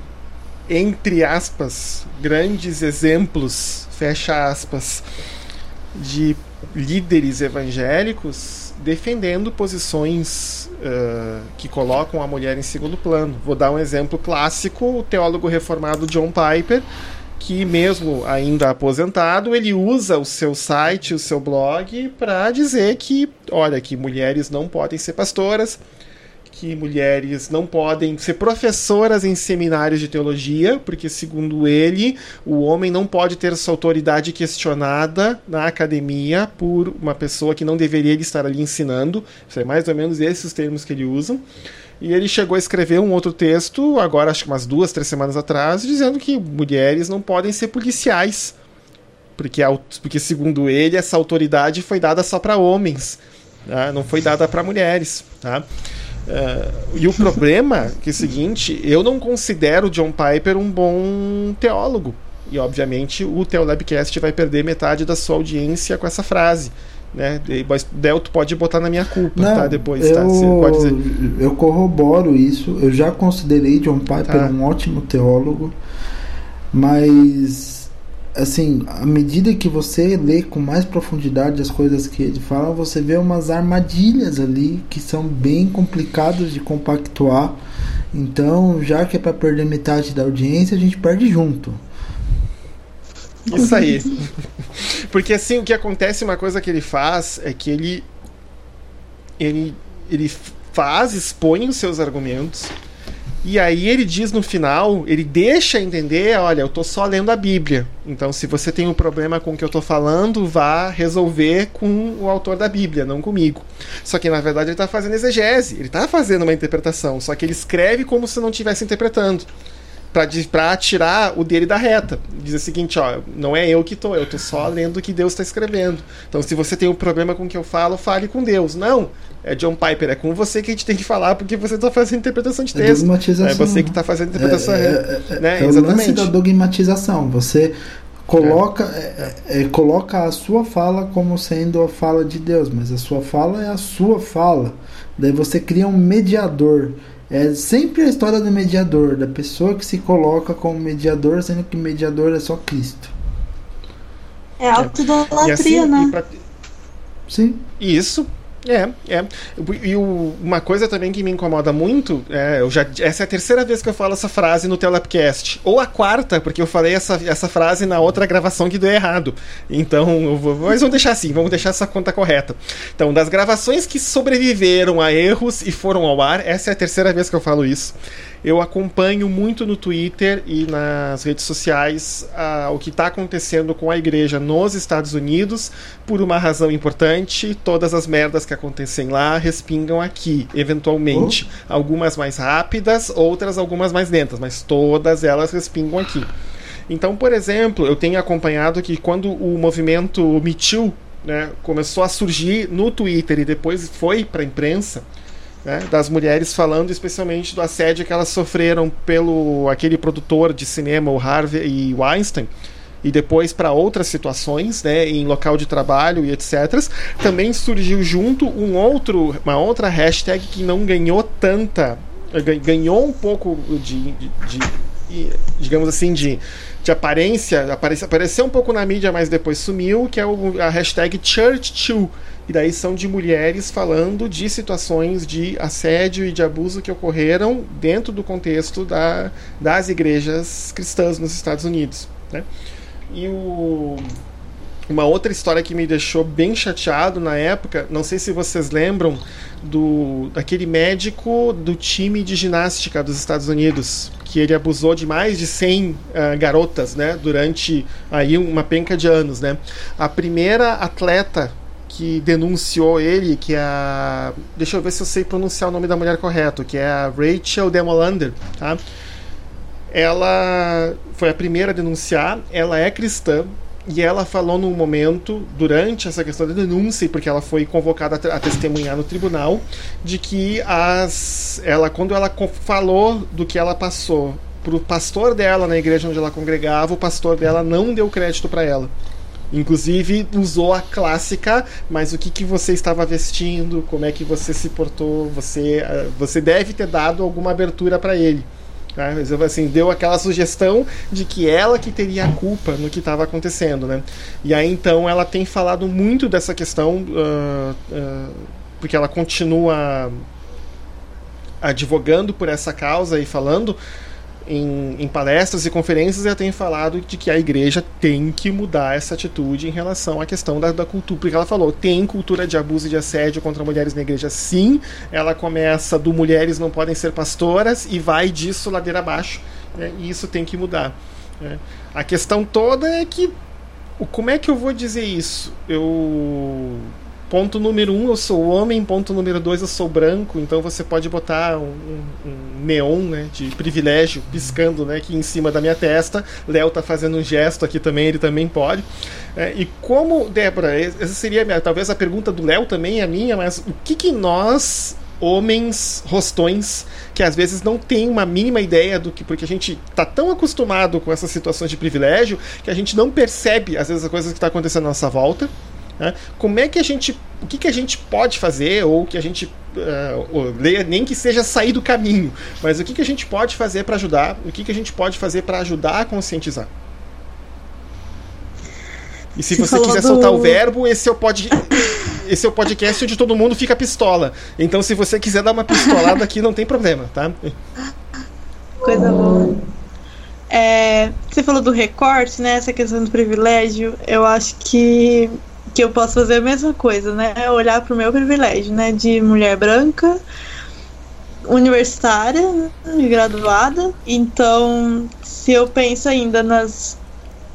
entre aspas, grandes exemplos, fecha aspas, de líderes evangélicos defendendo posições uh, que colocam a mulher em segundo plano. Vou dar um exemplo clássico: o teólogo reformado John Piper, que, mesmo ainda aposentado, ele usa o seu site, o seu blog, para dizer que, olha, que mulheres não podem ser pastoras que mulheres não podem ser professoras em seminários de teologia, porque, segundo ele, o homem não pode ter sua autoridade questionada na academia por uma pessoa que não deveria estar ali ensinando. Isso é mais ou menos esses os termos que ele usa. E ele chegou a escrever um outro texto, agora acho que umas duas, três semanas atrás, dizendo que mulheres não podem ser policiais. Porque, porque segundo ele, essa autoridade foi dada só para homens, tá? não foi dada para mulheres. Tá? Uh, e o problema é que é o seguinte, eu não considero John Piper um bom teólogo. E obviamente o Teolabcast vai perder metade da sua audiência com essa frase. Né? Delto pode botar na minha culpa,
não,
tá? Depois,
eu,
tá? Você pode dizer.
Eu corroboro isso. Eu já considerei John Piper tá. um ótimo teólogo, mas assim, à medida que você lê com mais profundidade as coisas que ele fala, você vê umas armadilhas ali que são bem complicadas de compactuar. Então, já que é para perder metade da audiência, a gente perde junto.
Isso aí. Porque assim, o que acontece, uma coisa que ele faz é que ele ele ele faz, expõe os seus argumentos e aí ele diz no final, ele deixa entender, olha, eu tô só lendo a Bíblia. Então, se você tem um problema com o que eu tô falando, vá resolver com o autor da Bíblia, não comigo. Só que na verdade ele está fazendo exegese, ele está fazendo uma interpretação, só que ele escreve como se não estivesse interpretando para tirar o dele da reta. Diz o seguinte, ó, não é eu que tô, eu tô só lendo o que Deus está escrevendo. Então, se você tem um problema com o que eu falo, fale com Deus. Não, é John Piper, é com você que a gente tem que falar porque você está fazendo interpretação de texto. É, é você que está fazendo interpretação. É, é,
é, né? é o lance da dogmatização. Você coloca, é. É, é, coloca a sua fala como sendo a fala de Deus, mas a sua fala é a sua fala. Daí você cria um mediador. É sempre a história do mediador, da pessoa que se coloca como mediador, sendo que mediador é só Cristo.
É autoidolatria, assim, né? Pra...
Sim.
Isso, é, é. E uma coisa também que me incomoda muito, é, eu já, essa é a terceira vez que eu falo essa frase no Telapcast. Ou a quarta, porque eu falei essa, essa frase na outra gravação que deu errado. Então, vou, mas vamos deixar assim, vamos deixar essa conta correta. Então, das gravações que sobreviveram a erros e foram ao ar, essa é a terceira vez que eu falo isso eu acompanho muito no Twitter e nas redes sociais uh, o que está acontecendo com a igreja nos Estados Unidos, por uma razão importante. Todas as merdas que acontecem lá respingam aqui, eventualmente. Oh. Algumas mais rápidas, outras algumas mais lentas, mas todas elas respingam aqui. Então, por exemplo, eu tenho acompanhado que quando o movimento Me Too né, começou a surgir no Twitter e depois foi para a imprensa, né, das mulheres falando especialmente do assédio que elas sofreram pelo aquele produtor de cinema, o Harvey e Weinstein, e depois para outras situações, né, em local de trabalho e etc. Também surgiu junto um outro, uma outra hashtag que não ganhou tanta, ganhou um pouco de, de, de digamos assim, de, de aparência, apareceu, apareceu um pouco na mídia, mas depois sumiu, que é a hashtag Church2 e daí são de mulheres falando de situações de assédio e de abuso que ocorreram dentro do contexto da, das igrejas cristãs nos Estados Unidos. Né? E o, uma outra história que me deixou bem chateado na época, não sei se vocês lembram do daquele médico do time de ginástica dos Estados Unidos, que ele abusou de mais de 100 uh, garotas, né, durante aí uma penca de anos, né? A primeira atleta que denunciou ele, que é a. Deixa eu ver se eu sei pronunciar o nome da mulher correto, que é a Rachel Demolander, tá? ela foi a primeira a denunciar, ela é cristã, e ela falou num momento, durante essa questão da denúncia, porque ela foi convocada a testemunhar no tribunal, de que as, ela, quando ela falou do que ela passou para o pastor dela na igreja onde ela congregava, o pastor dela não deu crédito para ela. Inclusive usou a clássica, mas o que, que você estava vestindo, como é que você se portou, você, eh, você deve ter dado alguma abertura para ele. Tá? Assim, deu aquela sugestão de que ela que teria a culpa no que estava acontecendo. Né? E aí então ela tem falado muito dessa questão, uh, uh, porque ela continua advogando por essa causa e falando em, em, palestras e conferências ela tem falado de que a igreja tem que mudar essa atitude em relação à questão da, da, cultura. Porque ela falou, tem cultura de abuso e de assédio contra mulheres na igreja, sim. Ela começa do mulheres não podem ser pastoras e vai disso ladeira abaixo. Né? E isso tem que mudar. Né? A questão toda é que. Como é que eu vou dizer isso? Eu ponto número um, eu sou homem, ponto número dois, eu sou branco, então você pode botar um, um, neon né, de privilégio piscando né, aqui em cima da minha testa. Léo tá fazendo um gesto aqui também, ele também pode. É, e como, Débora, essa seria minha, talvez a pergunta do Léo também, a minha, mas o que, que nós homens rostões que às vezes não tem uma mínima ideia do que porque a gente está tão acostumado com essas situações de privilégio que a gente não percebe às vezes as coisas que está acontecendo à nossa volta né? Como é que a gente. O que, que a gente pode fazer, ou que a gente. Uh, nem que seja sair do caminho, mas o que, que a gente pode fazer para ajudar? O que, que a gente pode fazer para ajudar a conscientizar? E se você, você quiser do... soltar o verbo, esse é o, pod... esse é o podcast onde todo mundo fica pistola. Então, se você quiser dar uma pistolada aqui, não tem problema, tá?
Coisa boa. É, você falou do recorte, né? Essa questão do privilégio. Eu acho que que eu posso fazer a mesma coisa, né? É olhar para o meu privilégio, né? De mulher branca, universitária, graduada. Então, se eu penso ainda nas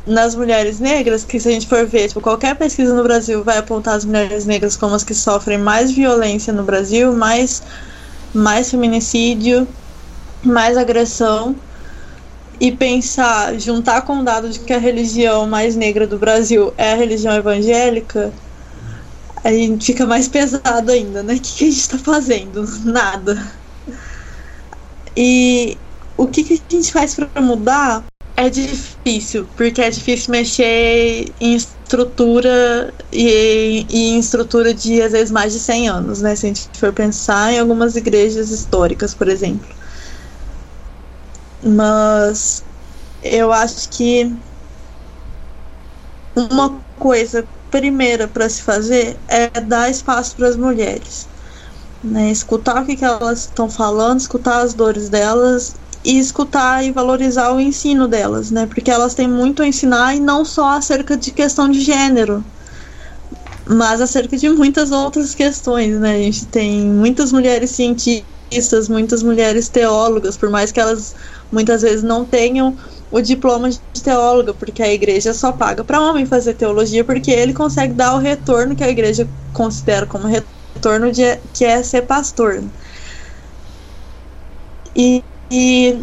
nas mulheres negras, que se a gente for ver, tipo, qualquer pesquisa no Brasil vai apontar as mulheres negras como as que sofrem mais violência no Brasil, mais, mais feminicídio, mais agressão e pensar, juntar com o dado de que a religião mais negra do Brasil é a religião evangélica, aí fica mais pesado ainda, né? O que, que a gente está fazendo? Nada. E o que, que a gente faz para mudar é difícil, porque é difícil mexer em estrutura e, e, em estrutura de às vezes mais de 100 anos, né? Se a gente for pensar em algumas igrejas históricas, por exemplo. Mas eu acho que uma coisa primeira para se fazer é dar espaço para as mulheres. Né? Escutar o que, que elas estão falando, escutar as dores delas e escutar e valorizar o ensino delas, né? Porque elas têm muito a ensinar e não só acerca de questão de gênero, mas acerca de muitas outras questões, né? A gente tem muitas mulheres cientistas, muitas mulheres teólogas, por mais que elas muitas vezes não tenham o diploma de teóloga, porque a igreja só paga para homem fazer teologia, porque ele consegue dar o retorno que a igreja considera como retorno de que é ser pastor. E, e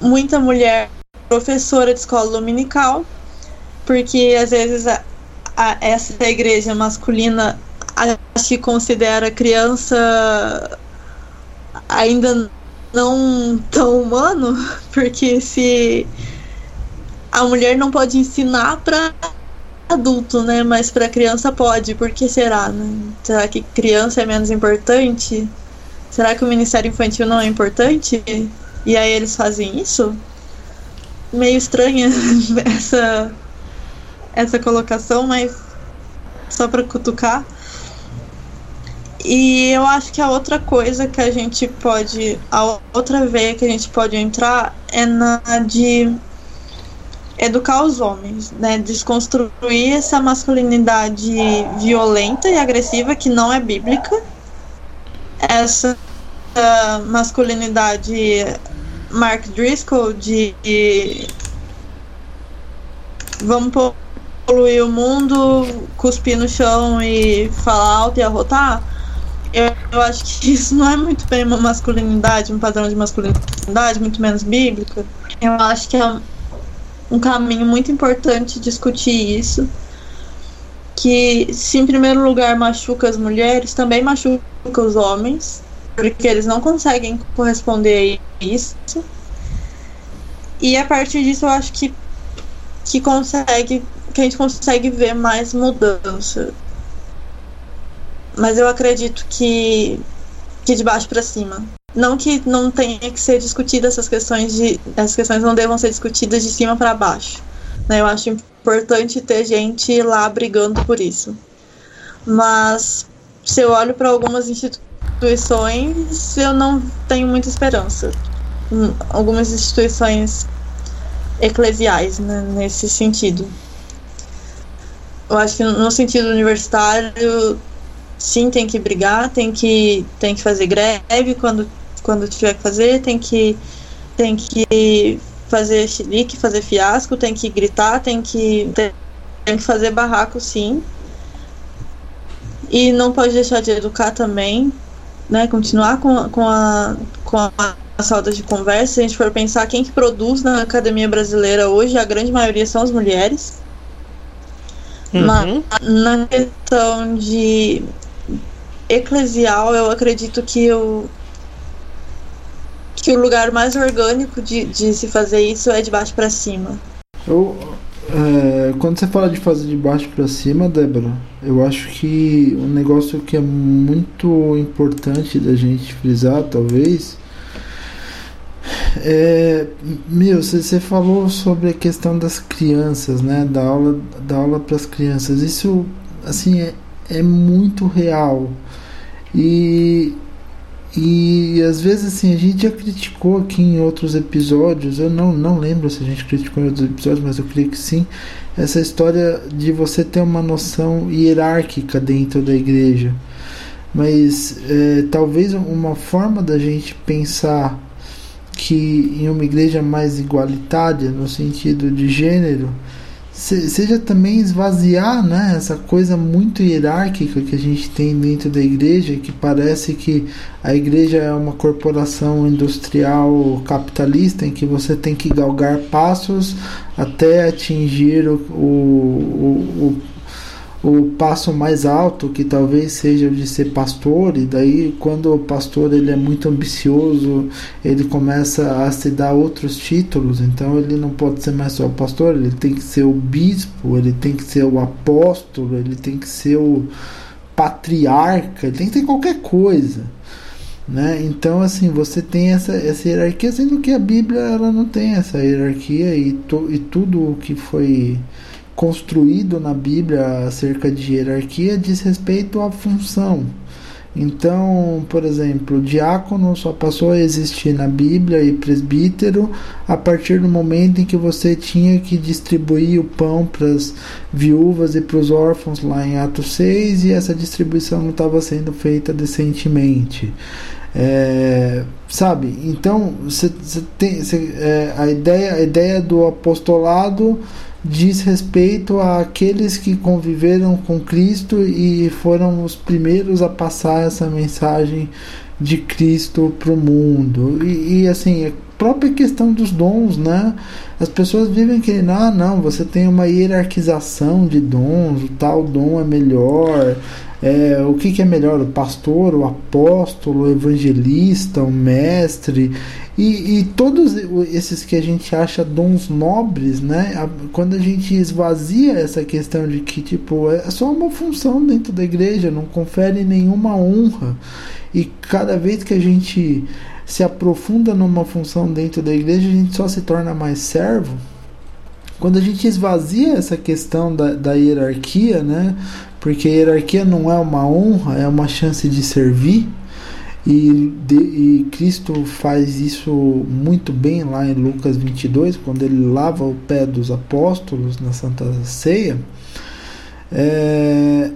muita mulher professora de escola dominical, porque às vezes a, a, essa igreja masculina acho que considera criança ainda não tão humano, porque se a mulher não pode ensinar para adulto, né? Mas para criança pode, por que será? Né? Será que criança é menos importante? Será que o Ministério Infantil não é importante? E aí eles fazem isso? Meio estranha essa essa colocação, mas só para cutucar. E eu acho que a outra coisa que a gente pode. A outra veia que a gente pode entrar é na de educar os homens, né? Desconstruir essa masculinidade violenta e agressiva que não é bíblica. Essa masculinidade Mark Driscoll de, de vamos poluir o mundo, cuspir no chão e falar alto e arrotar eu, eu acho que isso não é muito bem uma masculinidade, um padrão de masculinidade, muito menos bíblica. Eu acho que é um caminho muito importante discutir isso. Que se em primeiro lugar machuca as mulheres, também machuca os homens, porque eles não conseguem corresponder a isso. E a partir disso eu acho que, que consegue que a gente consegue ver mais mudança. Mas eu acredito que, que de baixo para cima. Não que não tenha que ser discutida essas questões de. Essas questões não devam ser discutidas de cima para baixo. Né? Eu acho importante ter gente lá brigando por isso. Mas se eu olho para algumas instituições, eu não tenho muita esperança. Hum, algumas instituições eclesiais né, nesse sentido. Eu acho que no sentido universitário, sim, tem que brigar, tem que, tem que fazer greve quando, quando tiver que fazer, tem que, tem que fazer chilique, fazer fiasco, tem que gritar, tem que, tem que fazer barraco, sim. E não pode deixar de educar também, né? Continuar com, com, a, com a salda de conversa. Se a gente for pensar quem que produz na academia brasileira hoje, a grande maioria são as mulheres. Uhum. Mas na questão de eclesial, eu acredito que o, que o lugar mais orgânico de, de se fazer isso é de baixo para cima.
Eu, é, quando você fala de fazer de baixo para cima, Débora, eu acho que um negócio que é muito importante da gente frisar, talvez, é, meu, você falou sobre a questão das crianças, né? Da aula, da aula para as crianças. Isso, assim, é, é muito real. E, e às vezes assim, a gente já criticou aqui em outros episódios, eu não, não lembro se a gente criticou em outros episódios, mas eu creio que sim, essa história de você ter uma noção hierárquica dentro da igreja. Mas é, talvez uma forma da gente pensar que em uma igreja mais igualitária, no sentido de gênero, seja também esvaziar né, essa coisa muito hierárquica que a gente tem dentro da igreja, que parece que a igreja é uma corporação industrial capitalista em que você tem que galgar passos até atingir o, o, o, o passo mais alto que talvez seja de ser pastor e daí quando o pastor ele é muito ambicioso ele começa a se dar outros títulos então ele não pode ser mais só o pastor ele tem que ser o bispo ele tem que ser o apóstolo ele tem que ser o patriarca ele tem que ter qualquer coisa né? Então assim você tem essa, essa hierarquia sendo que a Bíblia ela não tem essa hierarquia e, to, e tudo o que foi construído na Bíblia acerca de hierarquia diz respeito à função. Então, por exemplo, diácono só passou a existir na Bíblia e presbítero a partir do momento em que você tinha que distribuir o pão para as viúvas e para os órfãos lá em Atos 6 e essa distribuição não estava sendo feita decentemente. É, sabe? Então, tem cê, é, a, ideia, a ideia do apostolado diz respeito àqueles que conviveram com Cristo e foram os primeiros a passar essa mensagem de Cristo para o mundo. E, e, assim, a própria questão dos dons, né? As pessoas vivem que, ah, não, você tem uma hierarquização de dons, o tal dom é melhor. É, o que, que é melhor, o pastor, o apóstolo, o evangelista, o mestre? E, e, todos esses que a gente acha dons nobres, né? Quando a gente esvazia essa questão de que, tipo, é só uma função dentro da igreja, não confere nenhuma honra. E cada vez que a gente se aprofunda numa função dentro da igreja, a gente só se torna mais servo. Quando a gente esvazia essa questão da, da hierarquia, né? Porque a hierarquia não é uma honra, é uma chance de servir e, de, e, Cristo faz isso muito bem lá em Lucas 22, quando ele lava o pé dos apóstolos na Santa Ceia. É,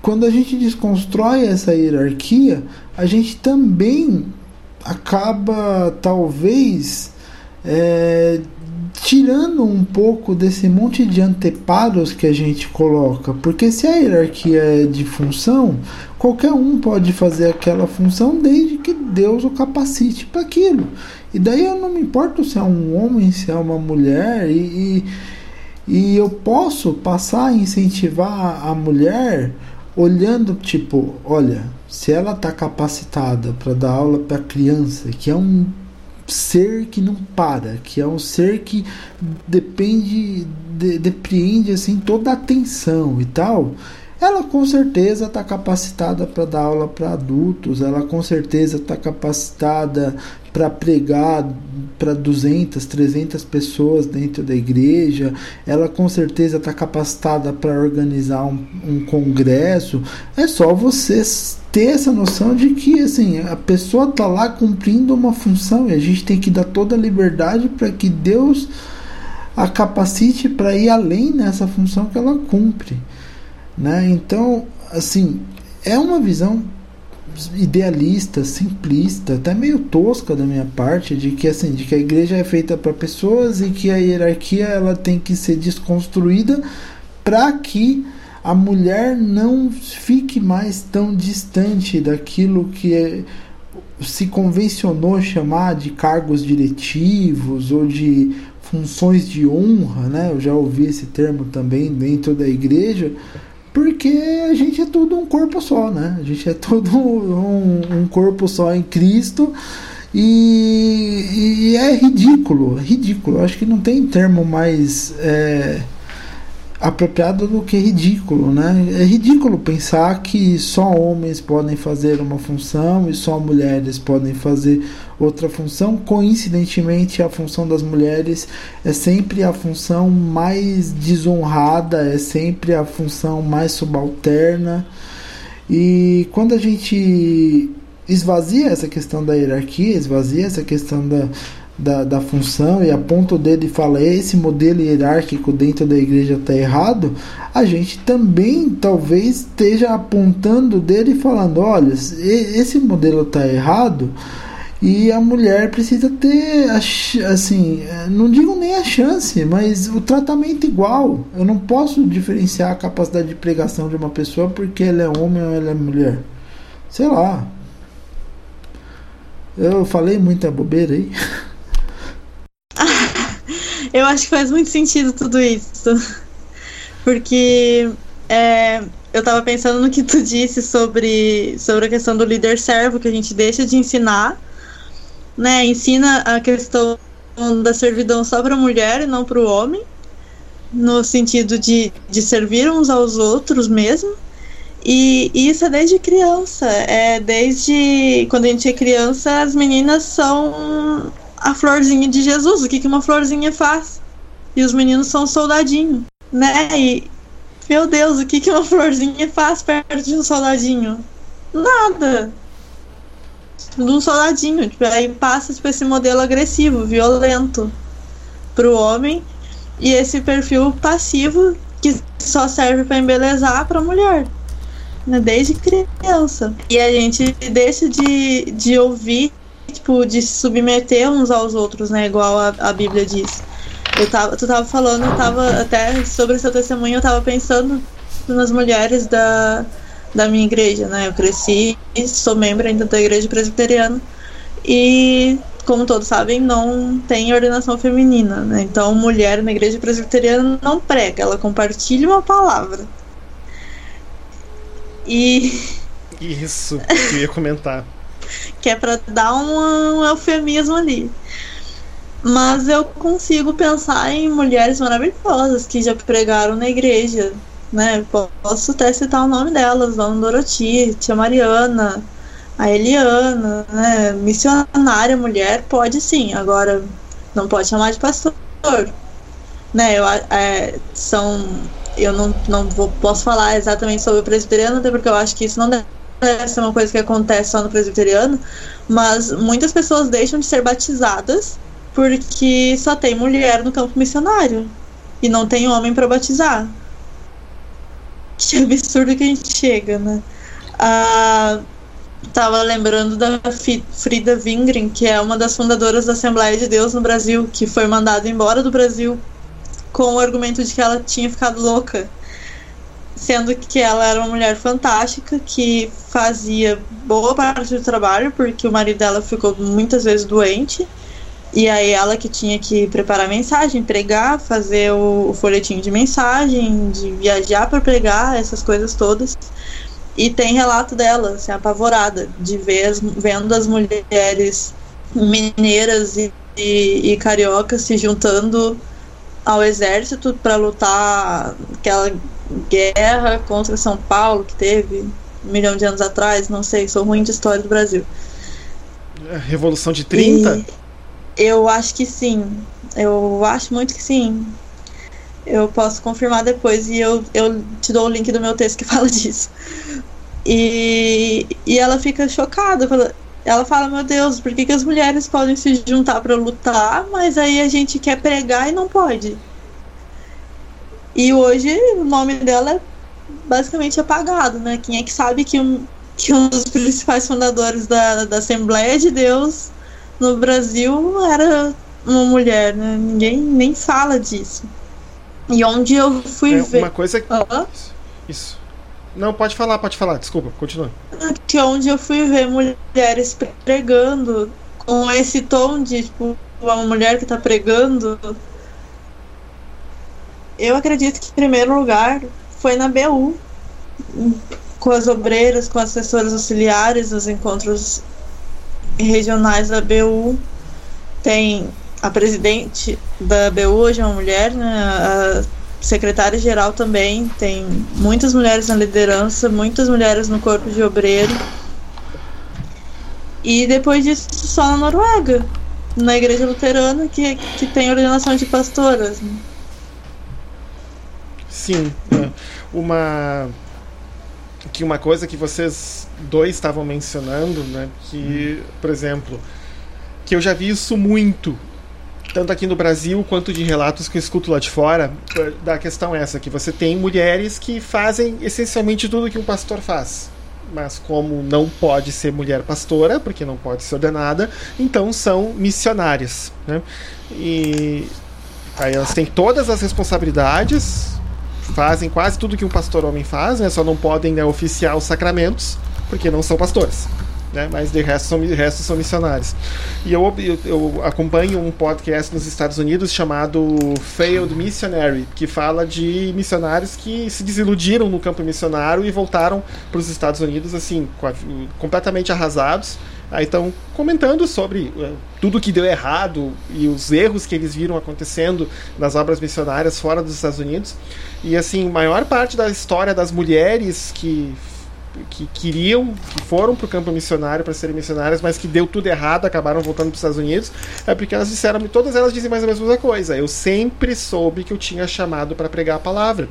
quando a gente desconstrói essa hierarquia, a gente também acaba, talvez, é, tirando um pouco desse monte de anteparos que a gente coloca, porque se a hierarquia é de função, qualquer um pode fazer aquela função desde que Deus o capacite para aquilo. E daí eu não me importo se é um homem, se é uma mulher, e, e, e eu posso passar a incentivar a mulher olhando, tipo, olha, se ela está capacitada para dar aula para criança, que é um ser que não para, que é um ser que depende, de, depreende assim toda a atenção e tal, ela com certeza está capacitada para dar aula para adultos, ela com certeza está capacitada para pregar para 200, 300 pessoas dentro da igreja, ela com certeza está capacitada para organizar um, um, congresso. É só você ter essa noção de que assim a pessoa está lá cumprindo uma função e a gente tem que dar toda a liberdade para que Deus a capacite para ir além nessa função que ela cumpre, né? Então, assim, é uma visão idealista, simplista, até meio tosca da minha parte, de que assim, de que a igreja é feita para pessoas e que a hierarquia ela tem que ser desconstruída para que a mulher não fique mais tão distante daquilo que é, se convencionou chamar de cargos diretivos ou de funções de honra, né? Eu já ouvi esse termo também dentro da igreja, porque a gente é tudo um corpo só, né? A gente é tudo um, um corpo só em Cristo. E, e, é ridículo, ridículo. Acho que não tem termo mais é, apropriado do que ridículo, né? É ridículo pensar que só homens podem fazer uma função e só mulheres podem fazer outra função. Coincidentemente, a função das mulheres é sempre a função mais desonrada, é sempre a função mais subalterna. E quando a gente esvazia essa questão da hierarquia, esvazia essa questão da da, da função e aponta o dedo e fala esse modelo hierárquico dentro da igreja está errado, a gente também talvez esteja apontando o dedo e falando, olha, esse modelo está errado e a mulher precisa ter assim, não digo nem a chance, mas o tratamento igual. Eu não posso diferenciar a capacidade de pregação de uma pessoa porque ela é homem ou ela é mulher. Sei lá. Eu falei muita bobeira aí.
Eu acho que faz muito sentido tudo isso. Porque é, eu tava pensando no que tu disse sobre, sobre a questão do líder servo, que a gente deixa de ensinar, né? Ensina a questão da servidão só para a mulher e não para o homem, no sentido de, de servir uns aos outros mesmo. E, e isso é desde criança. É desde quando a gente é criança, as meninas são a florzinha de Jesus. O que, que uma florzinha faz? E os meninos são soldadinho, né? E, meu Deus, o que, que uma florzinha faz perto de um soldadinho? Nada. De um soldadinho. Tipo, aí passa tipo, esse modelo agressivo, violento pro homem e esse perfil passivo que só serve para embelezar para mulher, né? desde criança. E a gente deixa de, de ouvir tipo, de se submeter uns aos outros, né? Igual a, a Bíblia diz. Eu tava, tu tava falando, eu tava até sobre seu testemunho, eu tava pensando nas mulheres da, da minha igreja, né? Eu cresci, sou membro ainda da igreja presbiteriana e, como todos sabem, não tem ordenação feminina, né? Então, mulher na igreja presbiteriana não prega, ela compartilha uma palavra. E.
Isso, que eu ia comentar
que é para dar um, um eufemismo ali. Mas eu consigo pensar em mulheres maravilhosas que já pregaram na igreja, né? Posso até citar o nome delas, Dona Doroti, Tia Mariana, a Eliana, né? Missionária mulher, pode sim, agora não pode chamar de pastor, né? Eu, é, são, eu não, não vou, posso falar exatamente sobre o presbiteriano, até porque eu acho que isso não deve essa é uma coisa que acontece só no presbiteriano, mas muitas pessoas deixam de ser batizadas porque só tem mulher no campo missionário e não tem homem para batizar. Que absurdo que a gente chega, né? Ah, Tava lembrando da Frida Wingren, que é uma das fundadoras da Assembleia de Deus no Brasil, que foi mandada embora do Brasil com o argumento de que ela tinha ficado louca. Sendo que ela era uma mulher fantástica, que fazia boa parte do trabalho, porque o marido dela ficou muitas vezes doente. E aí ela que tinha que preparar mensagem, pregar, fazer o, o folhetim de mensagem, de viajar para pregar, essas coisas todas. E tem relato dela, assim, apavorada, de ver as, vendo as mulheres mineiras e, e, e cariocas se juntando ao exército para lutar aquela guerra contra São Paulo que teve um milhão de anos atrás, não sei, sou ruim de história do Brasil.
Revolução de 30?
E eu acho que sim. Eu acho muito que sim. Eu posso confirmar depois e eu, eu te dou o link do meu texto que fala disso. E, e ela fica chocada. Ela fala: Meu Deus, por que, que as mulheres podem se juntar para lutar, mas aí a gente quer pregar e não pode? E hoje o nome dela é basicamente apagado, né? Quem é que sabe que um, que um dos principais fundadores da, da Assembleia de Deus no Brasil era uma mulher, né? Ninguém nem fala disso. E onde eu fui
é
ver.
Uma coisa. que Isso. Isso. Não, pode falar, pode falar, desculpa, continua.
Que onde eu fui ver mulheres pregando com esse tom de tipo, uma mulher que tá pregando. Eu acredito que em primeiro lugar foi na BU, com as obreiras, com as assessoras auxiliares, nos encontros regionais da BU. Tem a presidente da BU hoje é uma mulher, né? A secretária-geral também. Tem muitas mulheres na liderança, muitas mulheres no corpo de obreiro. E depois disso, só na Noruega, na igreja luterana, que, que tem ordenação de pastoras. Né?
Sim. É. Uma que uma coisa que vocês dois estavam mencionando, né, que, por exemplo, que eu já vi isso muito, tanto aqui no Brasil quanto de relatos que eu escuto lá de fora, da questão essa, que você tem mulheres que fazem essencialmente tudo que um pastor faz. Mas como não pode ser mulher pastora, porque não pode ser ordenada, então são missionárias. Né? E aí elas têm todas as responsabilidades, fazem quase tudo que um pastor homem faz, né? só não podem né, oficiar os sacramentos, porque não são pastores. Né? Mas de resto são, de resto são missionários. E eu, eu, eu, acompanho um podcast nos Estados Unidos chamado Failed Missionary, que fala de missionários que se desiludiram no campo missionário e voltaram para os Estados Unidos assim, completamente arrasados. Aí estão comentando sobre uh, tudo que deu errado e os erros que eles viram acontecendo nas obras missionárias fora dos Estados Unidos. E assim, maior parte da história das mulheres que que queriam, que foram para o campo missionário para serem missionárias, mas que deu tudo errado, acabaram voltando para os Estados Unidos, é porque elas disseram, todas elas dizem mais ou menos a mesma coisa. Eu sempre soube que eu tinha chamado para pregar a palavra.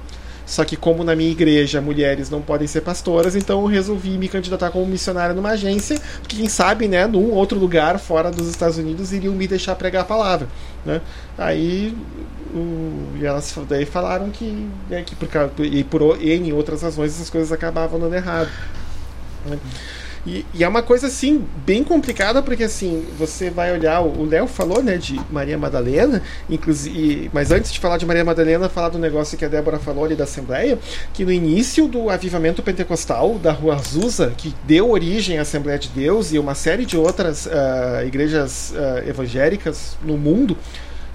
Só que como na minha igreja mulheres não podem ser pastoras, então eu resolvi me candidatar como missionária numa agência, que quem sabe, né, num outro lugar fora dos Estados Unidos iriam me deixar pregar a palavra, né? Aí o, e elas daí falaram que, né, que por, e por N outras razões essas coisas acabavam dando errado. Né? E, e, é uma coisa assim bem complicada porque assim você vai olhar o Léo falou né de Maria Madalena inclusive mas antes de falar de Maria Madalena falar do negócio que a Débora falou ali da Assembleia que no início do avivamento pentecostal da Rua Azusa que deu origem à Assembleia de Deus e uma série de outras uh, igrejas uh, evangélicas no mundo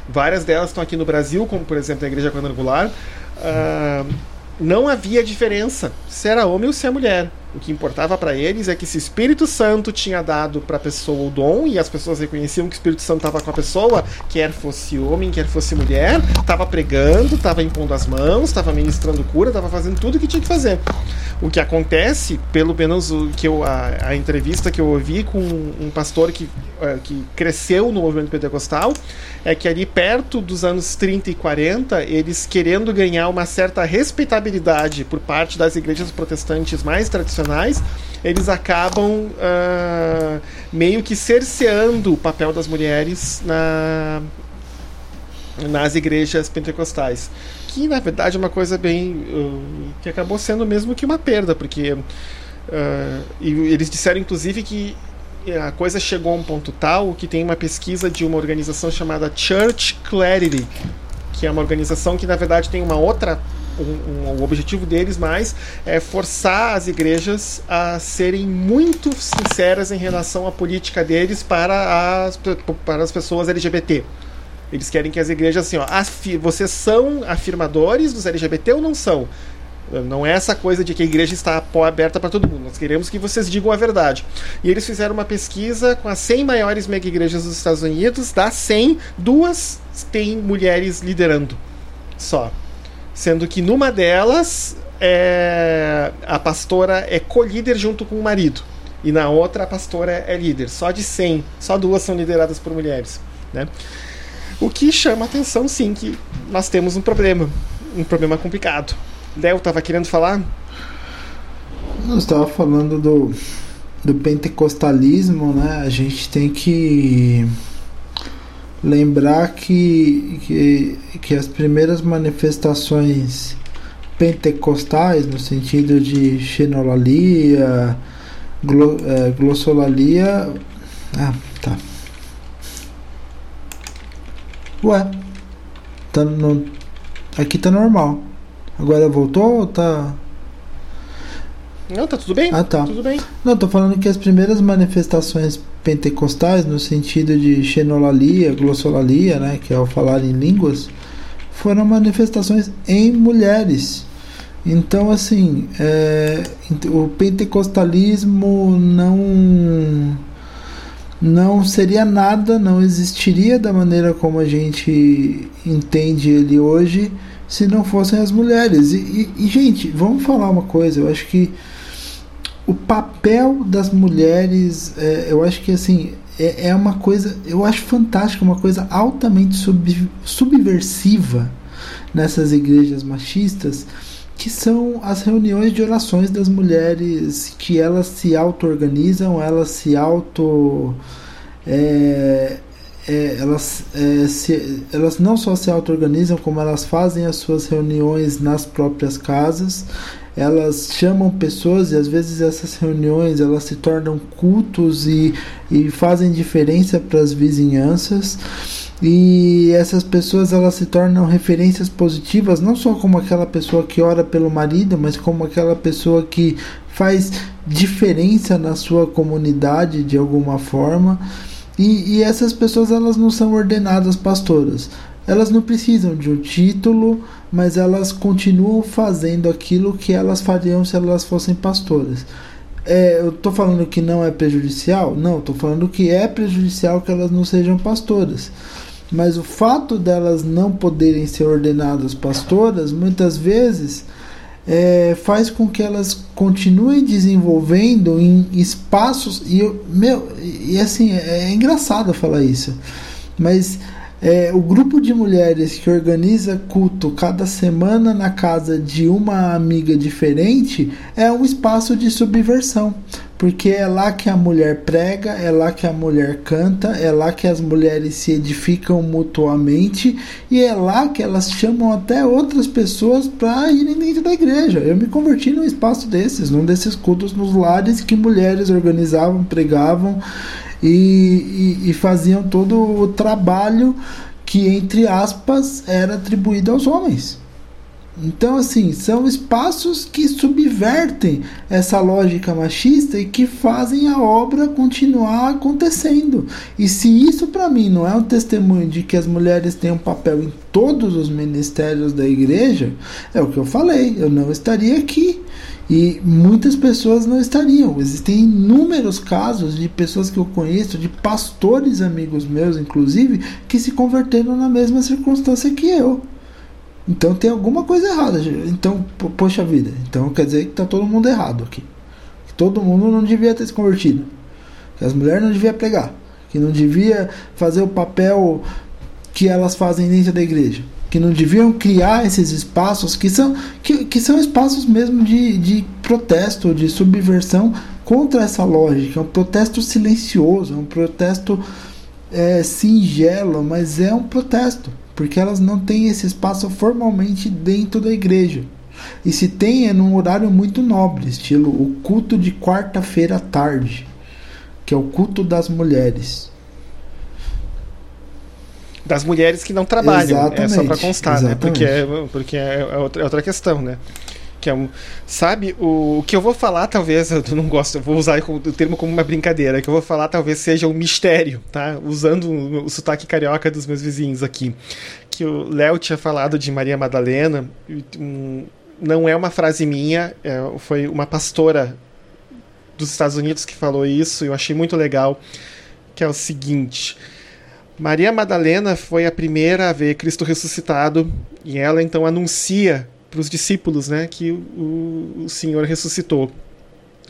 várias delas estão aqui no Brasil como por exemplo a Igreja Quadrangular uh, não havia diferença se era homem ou se é mulher o que importava para eles é que se o Espírito Santo tinha dado para a pessoa o dom e as pessoas reconheciam que o Espírito Santo estava com a pessoa, quer fosse homem, quer fosse mulher, estava pregando, estava impondo as mãos, estava ministrando cura, estava fazendo tudo o que tinha que fazer. O que acontece, pelo menos o que eu, a, a entrevista que eu ouvi com um pastor que, uh, que cresceu no movimento pentecostal, é que ali perto dos anos 30 e 40, eles querendo ganhar uma certa respeitabilidade por parte das igrejas protestantes mais tradicionais tradicionais, eles acabam uh, meio que cerceando o papel das mulheres na, nas igrejas pentecostais. Que na verdade é uma coisa bem. Uh, que acabou sendo mesmo que uma perda, porque Uh, e eles disseram, inclusive, que a coisa chegou a um ponto tal que tem uma pesquisa de uma organização chamada Church Clarity, que é uma organização que, na verdade, tem uma outra um, um, o objetivo deles mais é forçar as igrejas a serem muito sinceras em relação à política deles para as, para as pessoas LGBT. Eles querem que as igrejas, assim, ó, vocês são afirmadores dos LGBT ou não são? Não é essa coisa de que a igreja está aberta para todo mundo. Nós queremos que vocês digam a verdade. E eles fizeram uma pesquisa com as 100 maiores mega igrejas dos Estados Unidos. Das 100, duas têm mulheres liderando só. Sendo que numa delas é, a pastora é co-líder junto com o marido. E na outra a pastora é líder. Só de 100, só duas são lideradas por mulheres. Né? O que chama atenção, sim, que nós temos um problema. Um problema complicado. Léo estava querendo falar?
Nós estava falando do, do pentecostalismo, né? A gente tem que lembrar que, que, que as primeiras manifestações pentecostais, no sentido de xenolalia, glo, é, glossolalia. Ah, tá. Ué, tá no, aqui tá normal. Agora voltou ou tá.
Não, tá tudo bem.
Ah, tá.
Tudo bem.
Não, tô falando que as primeiras manifestações pentecostais, no sentido de xenolalia, glossolalia, né, que é o falar em línguas, foram manifestações em mulheres. Então, assim, é, o pentecostalismo não não seria nada, não existiria da maneira como a gente entende ele hoje se não fossem as mulheres. E, e, e gente, vamos falar uma coisa, eu acho que o papel das mulheres, é, eu acho que assim, é, é, uma coisa, eu acho fantástica, uma coisa altamente sub, subversiva nessas igrejas machistas, que são as reuniões de orações das mulheres, que elas se auto-organizam, elas se auto. É, é, elas, é, se, elas não só se auto-organizam, como elas fazem as suas reuniões nas próprias casas, elas chamam pessoas e às vezes essas reuniões elas se tornam cultos e, e fazem diferença para as vizinhanças. E essas pessoas elas se tornam referências positivas não só como aquela pessoa que ora pelo marido mas como aquela pessoa que faz diferença na sua comunidade de alguma forma e, e essas pessoas elas não são ordenadas pastoras elas não precisam de um título mas elas continuam fazendo aquilo que elas fariam se elas fossem pastoras. É, eu estou falando que não é prejudicial? Não, estou falando que é prejudicial que elas não sejam pastoras. Mas o fato delas não poderem ser ordenadas pastoras, muitas vezes, é, faz com que elas continuem desenvolvendo em espaços. E, eu, meu, e assim, é, é engraçado falar isso. Mas é, o grupo de mulheres que organiza culto cada semana na casa de uma amiga diferente é um espaço de subversão, porque é lá que a mulher prega, é lá que a mulher canta, é lá que as mulheres se edificam mutuamente e é lá que elas chamam até outras pessoas para irem dentro da igreja. Eu me converti num espaço desses, num desses cultos nos lares que mulheres organizavam, pregavam e, e, e faziam todo o trabalho que, entre aspas, era atribuído aos homens. Então, assim, são espaços que subvertem essa lógica machista e que fazem a obra continuar acontecendo. E se isso para mim não é um testemunho de que as mulheres têm um papel em todos os ministérios da igreja, é o que eu falei, eu não estaria aqui. E muitas pessoas não estariam. Existem inúmeros casos de pessoas que eu conheço, de pastores amigos meus, inclusive, que se converteram na mesma circunstância que eu. Então tem alguma coisa errada. Então, poxa vida. Então quer dizer que está todo mundo errado aqui. Que todo mundo não devia ter se convertido. Que as mulheres não deviam pregar. Que não devia fazer o papel que elas fazem dentro da igreja que não deviam criar esses espaços que são, que, que são espaços mesmo de, de protesto, de subversão contra essa lógica. É um protesto silencioso, é um protesto é, singelo, mas é um protesto, porque elas não têm esse espaço formalmente dentro da igreja. E se tem, é num horário muito nobre, estilo o culto de quarta-feira à tarde, que é o culto das mulheres.
Das mulheres que não trabalham, exatamente, é só para constar, né? Porque, é, porque é, é, outra, é outra questão, né? Que é um, sabe o, o, que eu vou falar talvez eu não gosto eu vou usar o termo como uma brincadeira que eu vou falar talvez seja um mistério tá? Usando o, sotaque carioca dos meus vizinhos aqui. Que o Léo tinha falado de Maria Madalena um, não é uma frase minha é, foi uma pastora dos Estados Unidos que falou isso eu achei muito legal que é o seguinte. Maria Madalena foi a primeira a ver Cristo ressuscitado e ela então anuncia para os discípulos, né, que o, o Senhor ressuscitou.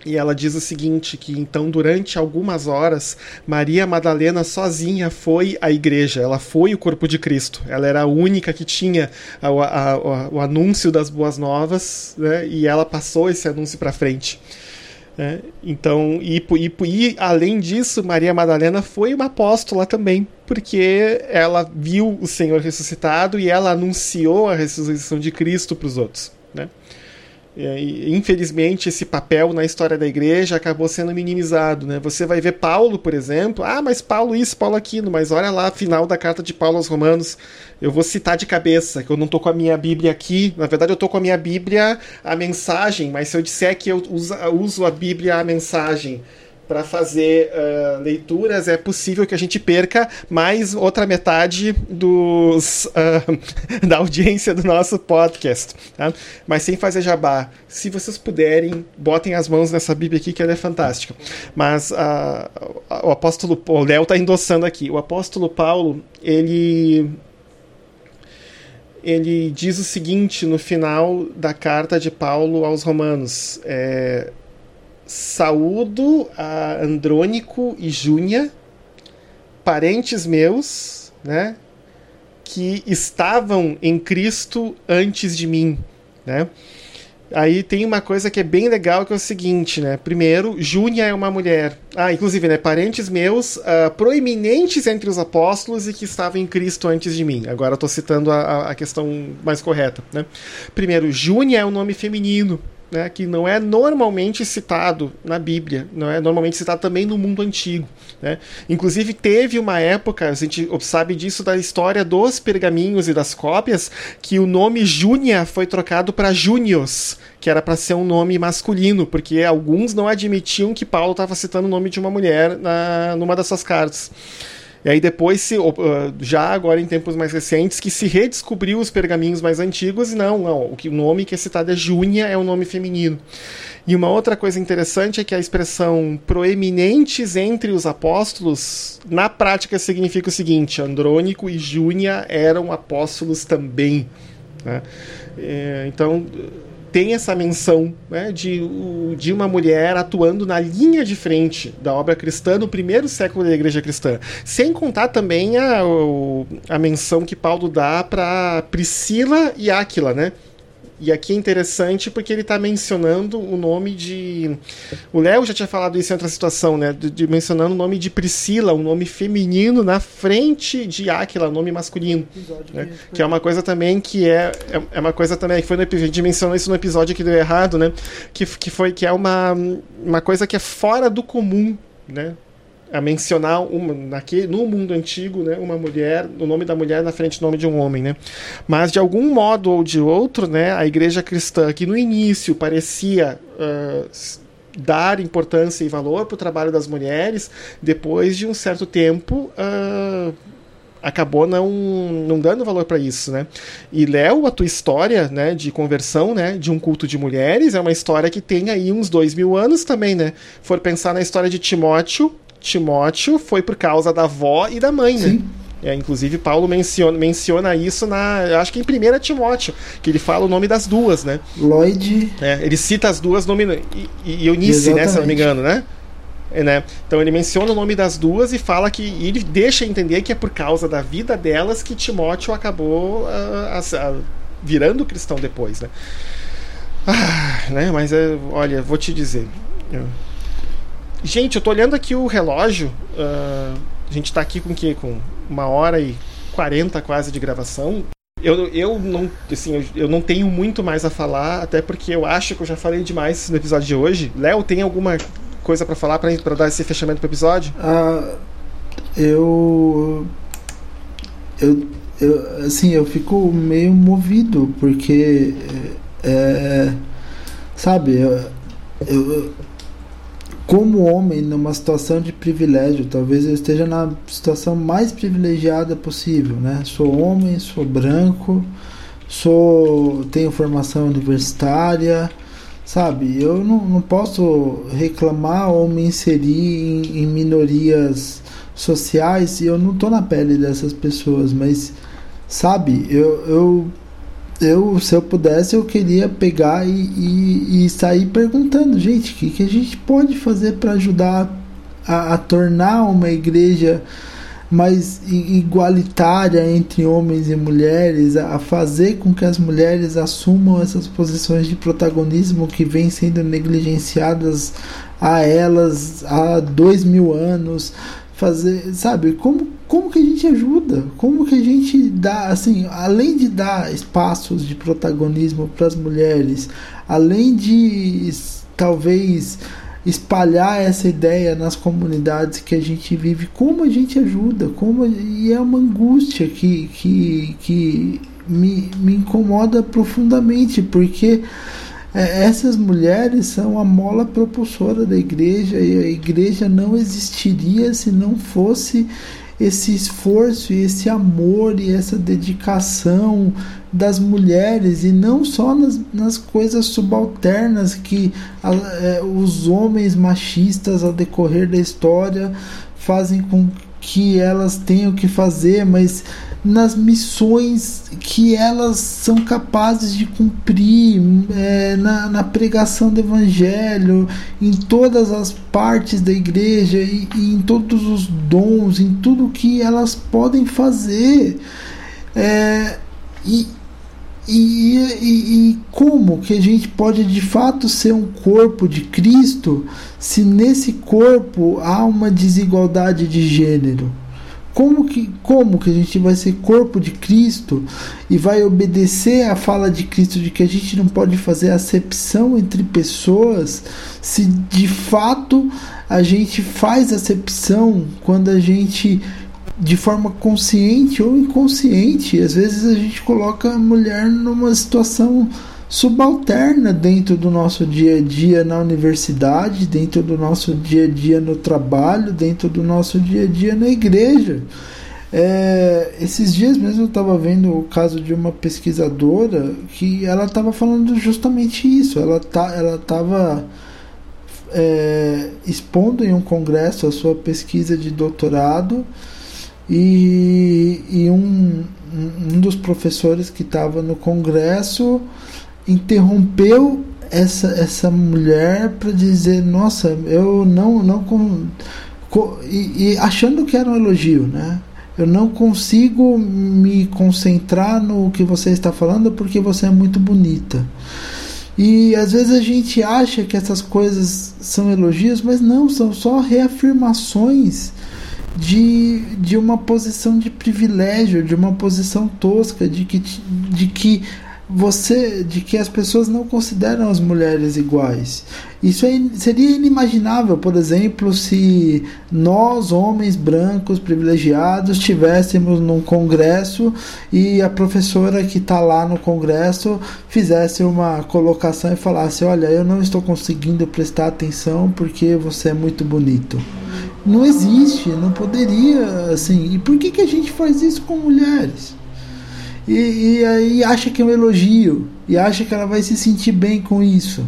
E ela diz o seguinte: que então, durante algumas horas, Maria Madalena sozinha foi à igreja, ela foi o corpo de Cristo. Ela era a única que tinha a, a, a, o anúncio das boas novas, né, e ela passou esse anúncio para frente. Né? Então, e, e, e, além disso, Maria Madalena foi uma apóstola também, porque ela viu o Senhor ressuscitado e ela anunciou a ressurreição de Cristo para os outros. Né? E, infelizmente, esse papel na história da igreja acabou sendo minimizado. Né? Você vai ver Paulo, por exemplo, ah, mas Paulo isso, Paulo aquilo, mas olha lá, final da carta de Paulo aos Romanos, eu vou citar de cabeça, que eu não estou com a minha Bíblia aqui, na verdade eu estou com a minha Bíblia, a mensagem, mas se eu disser que eu uso a Bíblia, a mensagem, para fazer uh, leituras, é possível que a gente perca mais outra metade dos, uh, da audiência do nosso podcast. Tá? Mas sem fazer jabá, se vocês puderem, botem as mãos nessa Bíblia aqui, que ela é fantástica. Mas uh, o apóstolo, o Léo está endossando aqui, o apóstolo Paulo, ele ele diz o seguinte no final da carta de Paulo aos Romanos. É, saúdo a Andrônico e Júnia, parentes meus, né, que estavam em Cristo antes de mim, né? Aí tem uma coisa que é bem legal que é o seguinte, né? Primeiro, Júnia é uma mulher. Ah, inclusive, né? Parentes meus uh, proeminentes entre os apóstolos e que estavam em Cristo antes de mim. Agora eu tô citando a, a questão mais correta, né? Primeiro, Júnia é um nome feminino, né, que não é normalmente citado na Bíblia, não é normalmente citado também no mundo antigo. Né? Inclusive, teve uma época, a gente sabe disso da história dos pergaminhos e das cópias, que o nome Júnia foi trocado para Júnios, que era para ser um nome masculino, porque alguns não admitiam que Paulo estava citando o nome de uma mulher na, numa das suas cartas. E aí depois, se, já agora em tempos mais recentes, que se redescobriu os pergaminhos mais antigos, e não, não, o, que, o nome que é citado é Júnia, é um nome feminino. E uma outra coisa interessante é que a expressão proeminentes entre os apóstolos, na prática significa o seguinte: Andrônico e Júnia eram apóstolos também. Né? É, então tem essa menção né, de, de uma mulher atuando na linha de frente da obra cristã no primeiro século da igreja cristã. Sem contar também a, a menção que Paulo dá para Priscila e Áquila, né? E aqui é interessante porque ele está mencionando o nome de. O Léo já tinha falado isso em outra situação, né? De, de, mencionando o nome de Priscila, um nome feminino, na frente de Áquila, nome masculino. Né? Que é uma coisa também que é. É, é uma coisa também que foi no episódio. A gente mencionou isso no episódio que deu errado, né? Que, que foi que é uma, uma coisa que é fora do comum, né? A mencionar uma, naquele, no mundo antigo, né, uma mulher, o nome da mulher na frente do nome de um homem, né? Mas de algum modo ou de outro, né, a igreja cristã que no início parecia uh, dar importância e valor para o trabalho das mulheres, depois de um certo tempo uh, acabou não, não dando valor para isso, né? E Léo, a tua história, né, de conversão, né, de um culto de mulheres, é uma história que tem aí uns dois mil anos também, né? For pensar na história de Timóteo, Timóteo foi por causa da avó e da mãe, né? Sim. É, inclusive, Paulo menciona, menciona isso na. Acho que em 1 Timóteo, que ele fala o nome das duas, né?
Lloyd.
É, ele cita as duas nome, e, e Eunice, né? Se não me engano, né? É, né? Então ele menciona o nome das duas e fala que. E ele deixa entender que é por causa da vida delas que Timóteo acabou uh, uh, virando cristão depois, né? Ah, né? Mas é, olha, vou te dizer. Eu Gente, eu tô olhando aqui o relógio. Uh, a gente tá aqui com o quê? Com uma hora e quarenta quase de gravação. Eu, eu não assim, eu, eu, não tenho muito mais a falar, até porque eu acho que eu já falei demais no episódio de hoje. Léo, tem alguma coisa para falar para dar esse fechamento pro episódio?
Ah, eu eu eu, assim, eu fico meio movido, porque, é, é sabe, eu, eu, como homem numa situação de privilégio, talvez eu esteja na situação mais privilegiada possível, né? Sou homem, sou branco, sou tenho formação universitária, sabe? Eu não, não posso reclamar ou me inserir em, em minorias sociais e eu não tô na pele dessas pessoas, mas sabe, eu, eu, eu se eu pudesse, eu queria pegar e, e, e sair perguntando, gente, o que, que a gente pode fazer para ajudar a, a, tornar uma igreja mais igualitária entre homens e mulheres, a fazer com que as mulheres assumam essas posições de protagonismo que vêm sendo negligenciadas a elas há dois mil anos, fazer, sabe, como, como que a gente ajuda? Como que a gente dá, assim, além de dar espaços de protagonismo para as mulheres, além de talvez espalhar essa ideia nas comunidades que a gente vive, como a gente ajuda? Como e é uma angústia que que, que me, me incomoda profundamente, porque é, essas mulheres são a mola propulsora da igreja e a igreja não existiria se não fosse esse esforço e esse amor e essa dedicação das mulheres e não só nas, nas coisas subalternas que a, é, os homens machistas ao decorrer da história fazem com que elas tenham que fazer, mas nas missões que elas são capazes de cumprir, é, na, na, pregação do Evangelho, em todas as partes da igreja e, e em todos os dons, em tudo que elas podem fazer. É, e, e, e, e, como que a gente pode de fato ser um corpo de Cristo se nesse corpo há uma desigualdade de gênero? Como que, como que a gente vai ser corpo de Cristo e vai obedecer à fala de Cristo de que a gente não pode fazer acepção entre pessoas se de fato a gente faz acepção quando a gente de forma consciente ou inconsciente, às vezes a gente coloca a mulher numa situação subalterna dentro do nosso dia a dia na universidade, dentro do nosso dia a dia no trabalho, dentro do nosso dia a dia na igreja. É, esses dias mesmo eu estava vendo o caso de uma pesquisadora que ela estava falando justamente isso. Ela tá, ela estava é, expondo em um congresso a sua pesquisa de doutorado e, e um, um dos professores que estava no congresso interrompeu essa, essa mulher para dizer nossa eu não não com, com e, e, achando que era um elogio né? Eu não consigo me concentrar no que você está falando porque você é muito bonita. E às vezes a gente acha que essas coisas são elogios mas não são só reafirmações de, de uma posição de privilégio, de uma posição tosca, de que, de que você de que as pessoas não consideram as mulheres iguais. Isso é, seria inimaginável, por exemplo, se nós, homens brancos privilegiados, tivéssemos num congresso e a professora que está lá no congresso fizesse uma colocação e falasse: Olha, eu não estou conseguindo prestar atenção porque você é muito bonito. Não existe, não poderia, assim. E por que, que a gente faz isso com mulheres? E, e aí acha que é um elogio e acha que ela vai se sentir bem com isso.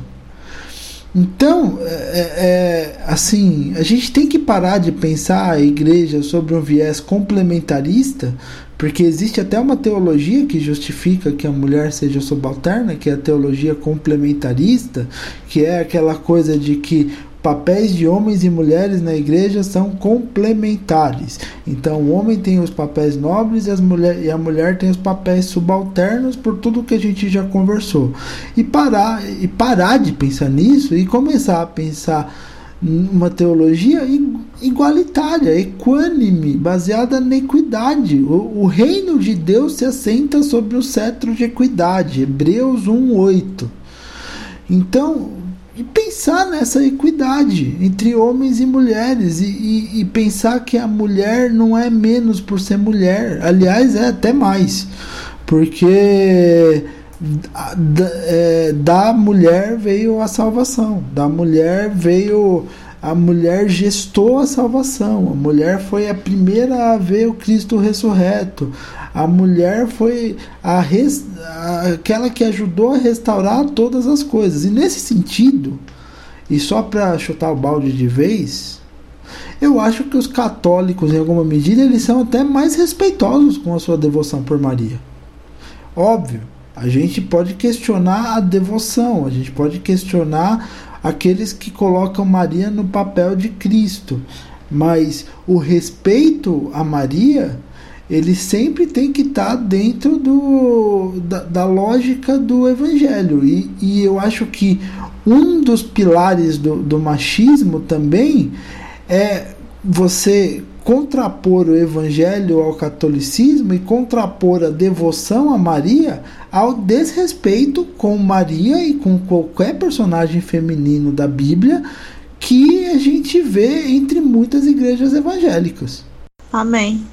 Então, é, é, é, assim, a gente tem que parar de pensar a igreja sobre um viés complementarista, porque existe até uma teologia que justifica que a mulher seja subalterna, que é a teologia complementarista, que é aquela coisa de que papéis de homens e mulheres na igreja são complementares. Então, o homem tem os papéis nobres e, as mulher, e a mulher tem os papéis subalternos por tudo que a gente já conversou. E parar, e parar de pensar nisso e começar a pensar uma teologia igualitária, equânime, baseada na equidade. O, o, reino de Deus se assenta sobre o cetro de equidade. Hebreus 1:8. Então, e pensar nessa equidade entre homens e mulheres e, e, e, pensar que a mulher não é menos por ser mulher, aliás, é até mais, porque da, é, da mulher veio a salvação, da mulher veio. A mulher gestou a salvação, a mulher foi a primeira a ver o Cristo ressurreto, a mulher foi a, res, aquela que ajudou a restaurar todas as coisas. E nesse sentido, e só para chutar o balde de vez, eu acho que os católicos, em alguma medida, eles são até mais respeitosos com a sua devoção por Maria. Óbvio, a gente pode questionar a devoção, a gente pode questionar aqueles que colocam Maria no papel de Cristo, mas o respeito a Maria ele sempre tem que estar tá dentro do, da, da, lógica do evangelho. E, e eu acho que um dos pilares do, do machismo também é você contrapor o evangelho ao catolicismo e contrapor a devoção a Maria ao desrespeito com Maria e com qualquer personagem feminino da Bíblia que a gente vê entre muitas igrejas evangélicas.
Amém.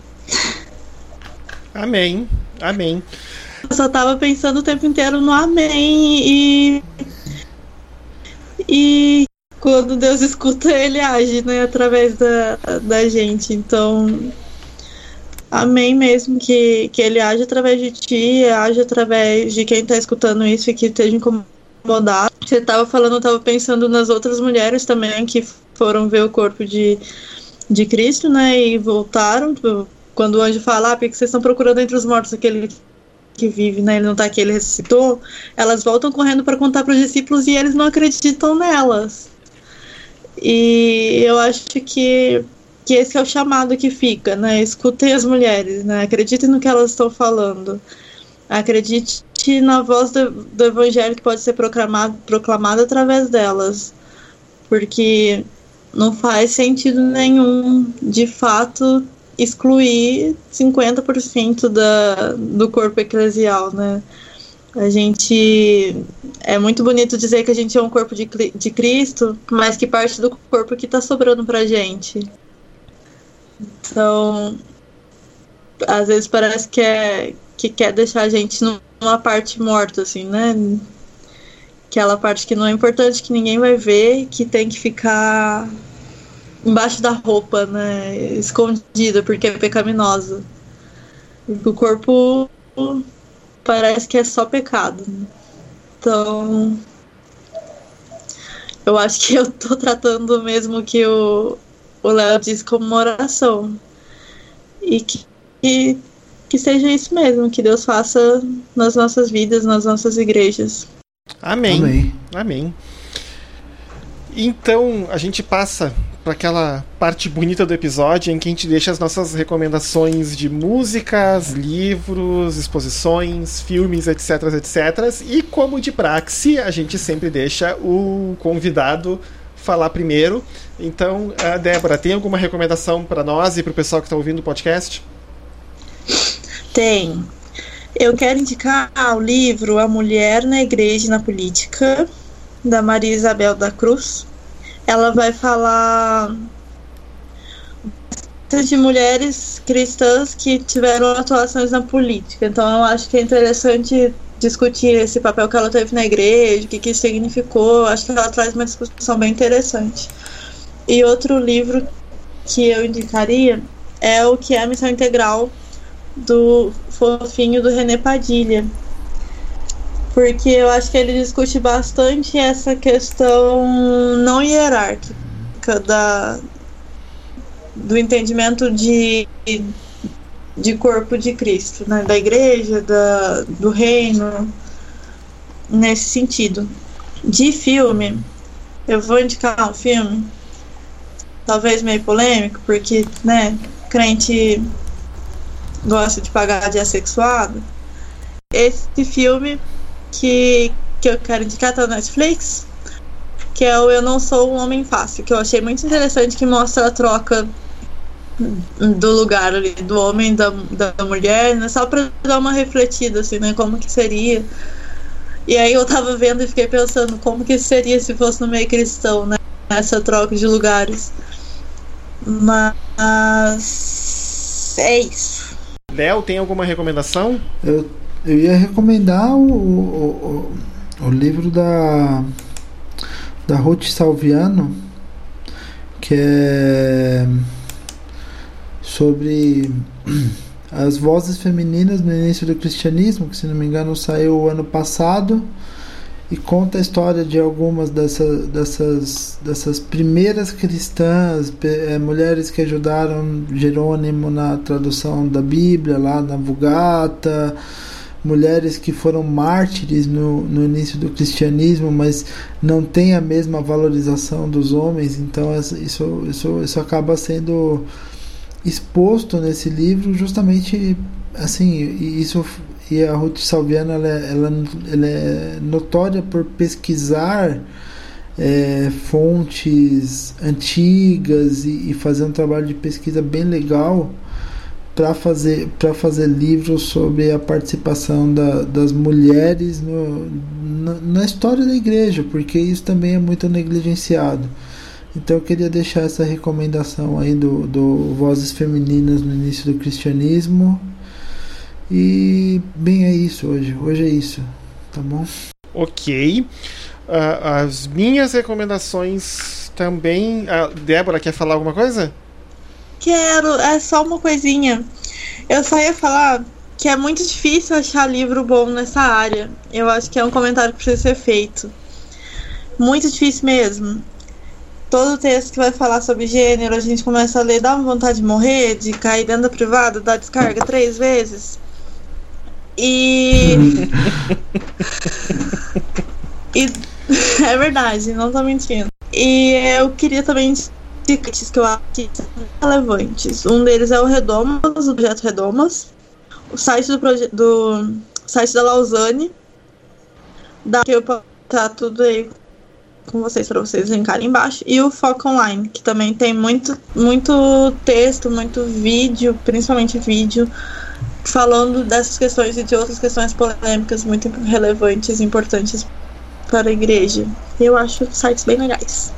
Amém. Amém.
Eu só tava pensando o tempo inteiro no amém e. E quando Deus escuta, ele age, né, através da, da gente. Então, amém mesmo que, que ele age através de ti, age através de quem tá escutando isso e que esteja incomodado. Você tava falando, eu tava pensando nas outras mulheres também que foram ver o corpo de, de Cristo, né, e voltaram, tipo, quando o anjo fala, ah, porque vocês estão procurando entre os mortos aquele que vive, né? Ele não está aqui, ele ressuscitou. Elas voltam correndo para contar para os discípulos e eles não acreditam nelas. E eu acho que, que esse é o chamado que fica, né? Escutem as mulheres, né? Acreditem no que elas estão falando. Acredite na voz do, do evangelho que pode ser proclamado, proclamado através delas. Porque não faz sentido nenhum, de fato, excluir 50% da, do corpo eclesial, né? A gente. É muito bonito dizer que a gente é um corpo de, de Cristo, mas que parte do corpo que está sobrando pra gente. Então. Às vezes parece que, é, que quer deixar a gente numa parte morta, assim, né? Aquela parte que não é importante, que ninguém vai ver, que tem que ficar embaixo da roupa, né? Escondida, porque é pecaminosa. O corpo parece que é só pecado. Né? Então. Eu acho que eu tô tratando mesmo que o Léo disse como uma oração. E que, que, que seja isso mesmo, que Deus faça nas nossas vidas, nas nossas igrejas.
Amém. Amém. Amém. Então a gente passa para aquela parte bonita do episódio em que a gente deixa as nossas recomendações de músicas, livros, exposições, filmes, etc, etc. E como de praxe, a gente sempre deixa o convidado falar primeiro. Então, Débora, tem alguma recomendação para nós e para o pessoal que está ouvindo o podcast?
Tem. Eu quero indicar o livro A Mulher na Igreja e na Política, da Maria Isabel da Cruz ela vai falar de mulheres cristãs que tiveram atuações na política. Então eu acho que é interessante discutir esse papel que ela teve na igreja, o que, que isso significou. Acho que ela traz uma discussão bem interessante. E outro livro que eu indicaria é o que é a missão integral do fofinho do René Padilha, porque eu acho que ele discute bastante essa questão não hierárquica da, do entendimento de, de corpo de Cristo, né? da igreja, da, do reino, nesse sentido. De filme, eu vou indicar um filme, talvez meio polêmico, porque, né, crente gosta de pagar de assexuado. Esse filme que, que eu quero indicar tá no Netflix. que é o Eu Não Sou um Homem Fácil, que eu achei muito interessante, que mostra a troca do lugar ali, do homem da, da mulher, né? Só pra dar uma refletida, assim, né? Como que seria. E aí eu tava vendo e fiquei pensando como que seria se fosse no meio cristão, né? Essa troca de lugares. Mas é isso.
Léo, tem alguma recomendação?
Eu, eu ia recomendar o, o, o, o livro da da Ruth Salviano, que é sobre as vozes femininas no início do cristianismo, que se não me engano saiu ano passado e conta a história de algumas dessa, dessas, dessas primeiras cristãs, é, mulheres que ajudaram Jerônimo na tradução da Bíblia, lá na Vulgata, mulheres que foram mártires no, no início do cristianismo, mas não tem a mesma valorização dos homens, então isso, isso, isso acaba sendo exposto nesse livro justamente assim isso e a Ruth Salviano ela, é, ela, ela é notória por pesquisar é, fontes antigas e, e, fazer um trabalho de pesquisa bem legal para fazer para fazer livros sobre a participação da, das mulheres no, na, na história da igreja porque isso também é muito negligenciado então eu queria deixar essa recomendação aí do, do Vozes Femininas no início do cristianismo. E bem é isso hoje. Hoje é isso. Tá bom?
Ok. Uh, as minhas recomendações também. A Débora quer falar alguma coisa?
Quero, é só uma coisinha. Eu só ia falar que é muito difícil achar livro bom nessa área. Eu acho que é um comentário que precisa ser feito. Muito difícil mesmo todo texto que vai falar sobre gênero, a gente começa a ler, dá uma vontade de morrer, de cair dentro da privada, dar descarga três vezes. E. e é verdade, não tô mentindo. E eu queria também dicas que eu acho que são relevantes. Um deles é o Redomas, o projeto Redomas. O site do, do site da Lausanne. Da que eu tá tudo aí com vocês para vocês linkarem embaixo. E o Foco Online, que também tem muito, muito texto, muito vídeo, principalmente vídeo, falando dessas questões e de outras questões polêmicas muito relevantes e importantes para a igreja. Eu acho sites bem legais.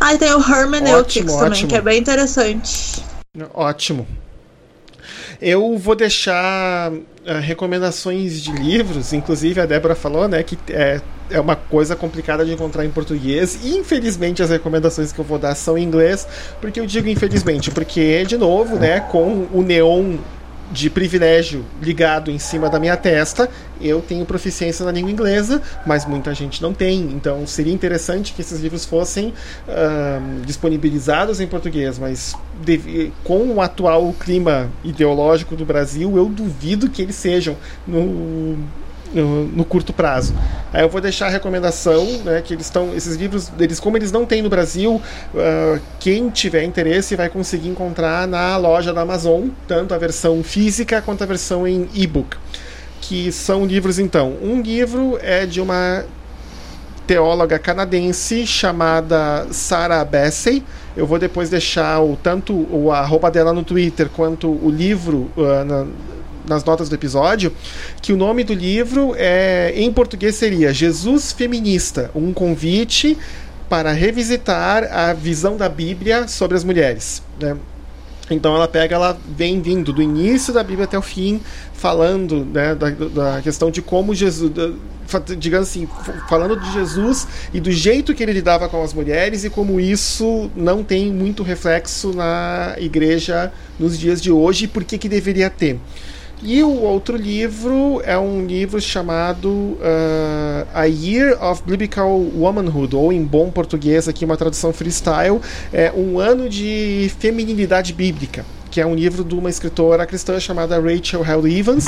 Ah, e tem o Hermeneutics também, ótimo. que é bem interessante.
Ótimo. Eu vou deixar uh, recomendações de livros, inclusive a Débora falou, né, que é, é uma coisa complicada de encontrar em português. E infelizmente as recomendações que eu vou dar são em inglês, porque eu digo infelizmente, porque de novo, né, com o neon de privilégio ligado em cima da minha testa, eu tenho proficiência na língua inglesa, mas muita gente não tem. Então seria interessante que esses livros fossem uh, disponibilizados em português, mas com o atual clima ideológico do Brasil, eu duvido que eles sejam no no, curto prazo. Aí eu vou deixar a recomendação, né, que eles estão, esses livros, eles como eles não têm no Brasil, uh, quem tiver interesse vai conseguir encontrar na loja da Amazon, tanto a versão física quanto a versão em e-book, que são livros então. Um livro é de uma teóloga canadense chamada Sarah Bessey. Eu vou depois deixar o tanto o arroba dela no Twitter quanto o livro uh, na, nas notas do episódio, que o nome do livro é em português seria Jesus Feminista, um convite para revisitar a visão da Bíblia sobre as mulheres. Né? Então ela pega, ela vem vindo do início da Bíblia até o fim, falando né, da, da questão de como Jesus, digamos assim, falando de Jesus e do jeito que ele lidava com as mulheres e como isso não tem muito reflexo na igreja nos dias de hoje e por que, que deveria ter. E o outro livro é um livro chamado uh, A Year of Biblical Womanhood, ou em bom português aqui uma tradução freestyle, é um ano de feminilidade bíblica, que é um livro de uma escritora cristã chamada Rachel Held Evans,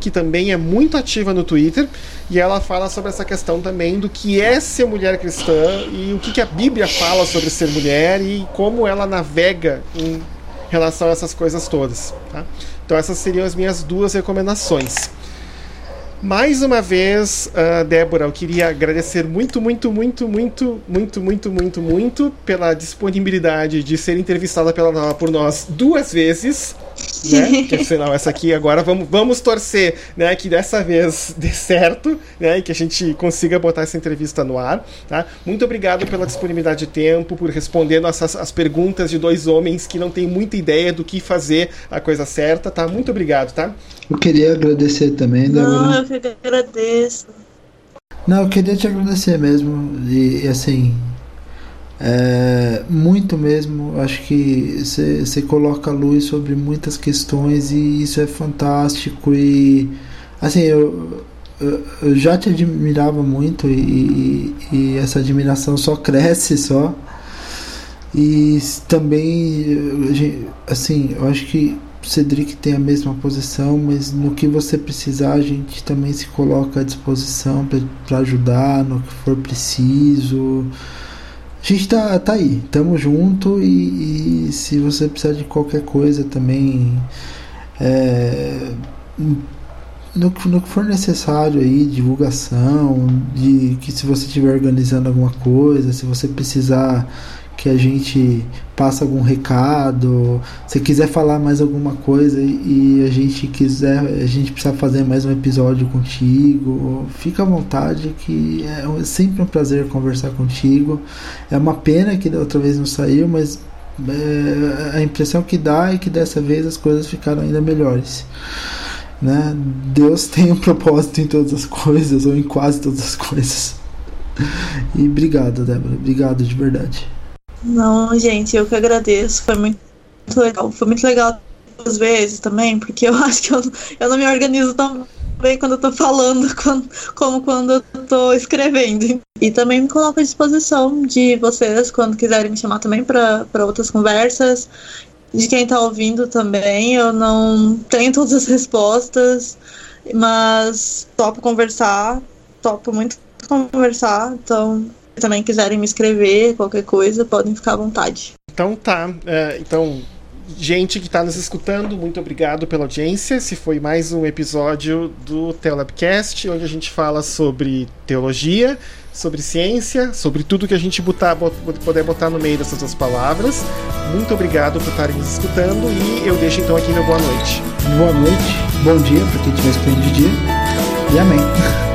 que também é muito ativa no Twitter, e ela fala sobre essa questão também do que é ser mulher cristã e o que, que a Bíblia fala sobre ser mulher e como ela navega em relação a essas coisas todas. Tá? Então essas seriam as minhas duas recomendações. Mais uma vez, uh, Débora, eu queria agradecer muito, muito, muito, muito, muito, muito, muito, muito pela disponibilidade de ser entrevistada pela, por nós duas vezes. Né? Que sinal essa aqui agora vamos, vamos torcer, né, que dessa vez dê certo, né, e que a gente consiga botar essa entrevista no ar, tá? Muito obrigado pela disponibilidade de tempo, por responder nossas as perguntas de dois homens que não têm muita ideia do que fazer a coisa certa, tá? Muito obrigado, tá?
Eu queria agradecer também,
Débora. Não, eu que agradeço.
Não, eu queria te agradecer mesmo. E, e assim, é, muito mesmo. Acho que você coloca a luz sobre muitas questões e isso é fantástico. E assim, eu, eu, já te admirava muito e, e, e essa admiração só cresce só. E também, assim, eu acho que Cedric tem a mesma posição, mas no que você precisar, a gente também se coloca à disposição para ajudar no que for preciso. Gente tá, tá aí, tamo junto e, e se você precisar de qualquer coisa também, é, no, no que for necessário aí, divulgação, de que se você estiver organizando alguma coisa, se você precisar que a gente passa algum recado, se quiser falar mais alguma coisa e a gente quiser, a gente precisa fazer mais um episódio contigo, fica à vontade que é sempre um prazer conversar contigo. É uma pena que da outra vez não saiu, mas é, a impressão que dá é que dessa vez as coisas ficaram ainda melhores. Né? Deus tem um propósito em todas as coisas, ou em quase todas as coisas. E obrigado, Débora. Obrigado de verdade.
Não, gente, eu que agradeço. Foi muito legal. Foi muito legal duas vezes também, porque eu acho que eu, eu não me organizo tão bem quando eu tô falando quando, como quando eu tô escrevendo. E também me coloco à disposição de vocês quando quiserem me chamar também para outras conversas. De quem tá ouvindo também. Eu não tenho todas as respostas, mas topo conversar, topo muito conversar. Então, também quiserem me escrever, qualquer coisa, podem ficar à vontade.
Então tá. É, então, gente que está nos escutando, muito obrigado pela audiência. Esse foi mais um episódio do Teolabcast, onde a gente fala sobre teologia, sobre ciência, sobre tudo que a gente botar, poder botar no meio dessas duas palavras. Muito obrigado por estarem nos escutando e eu deixo então aqui meu boa noite.
Boa noite, bom dia para quem estiver escutando de dia e amém.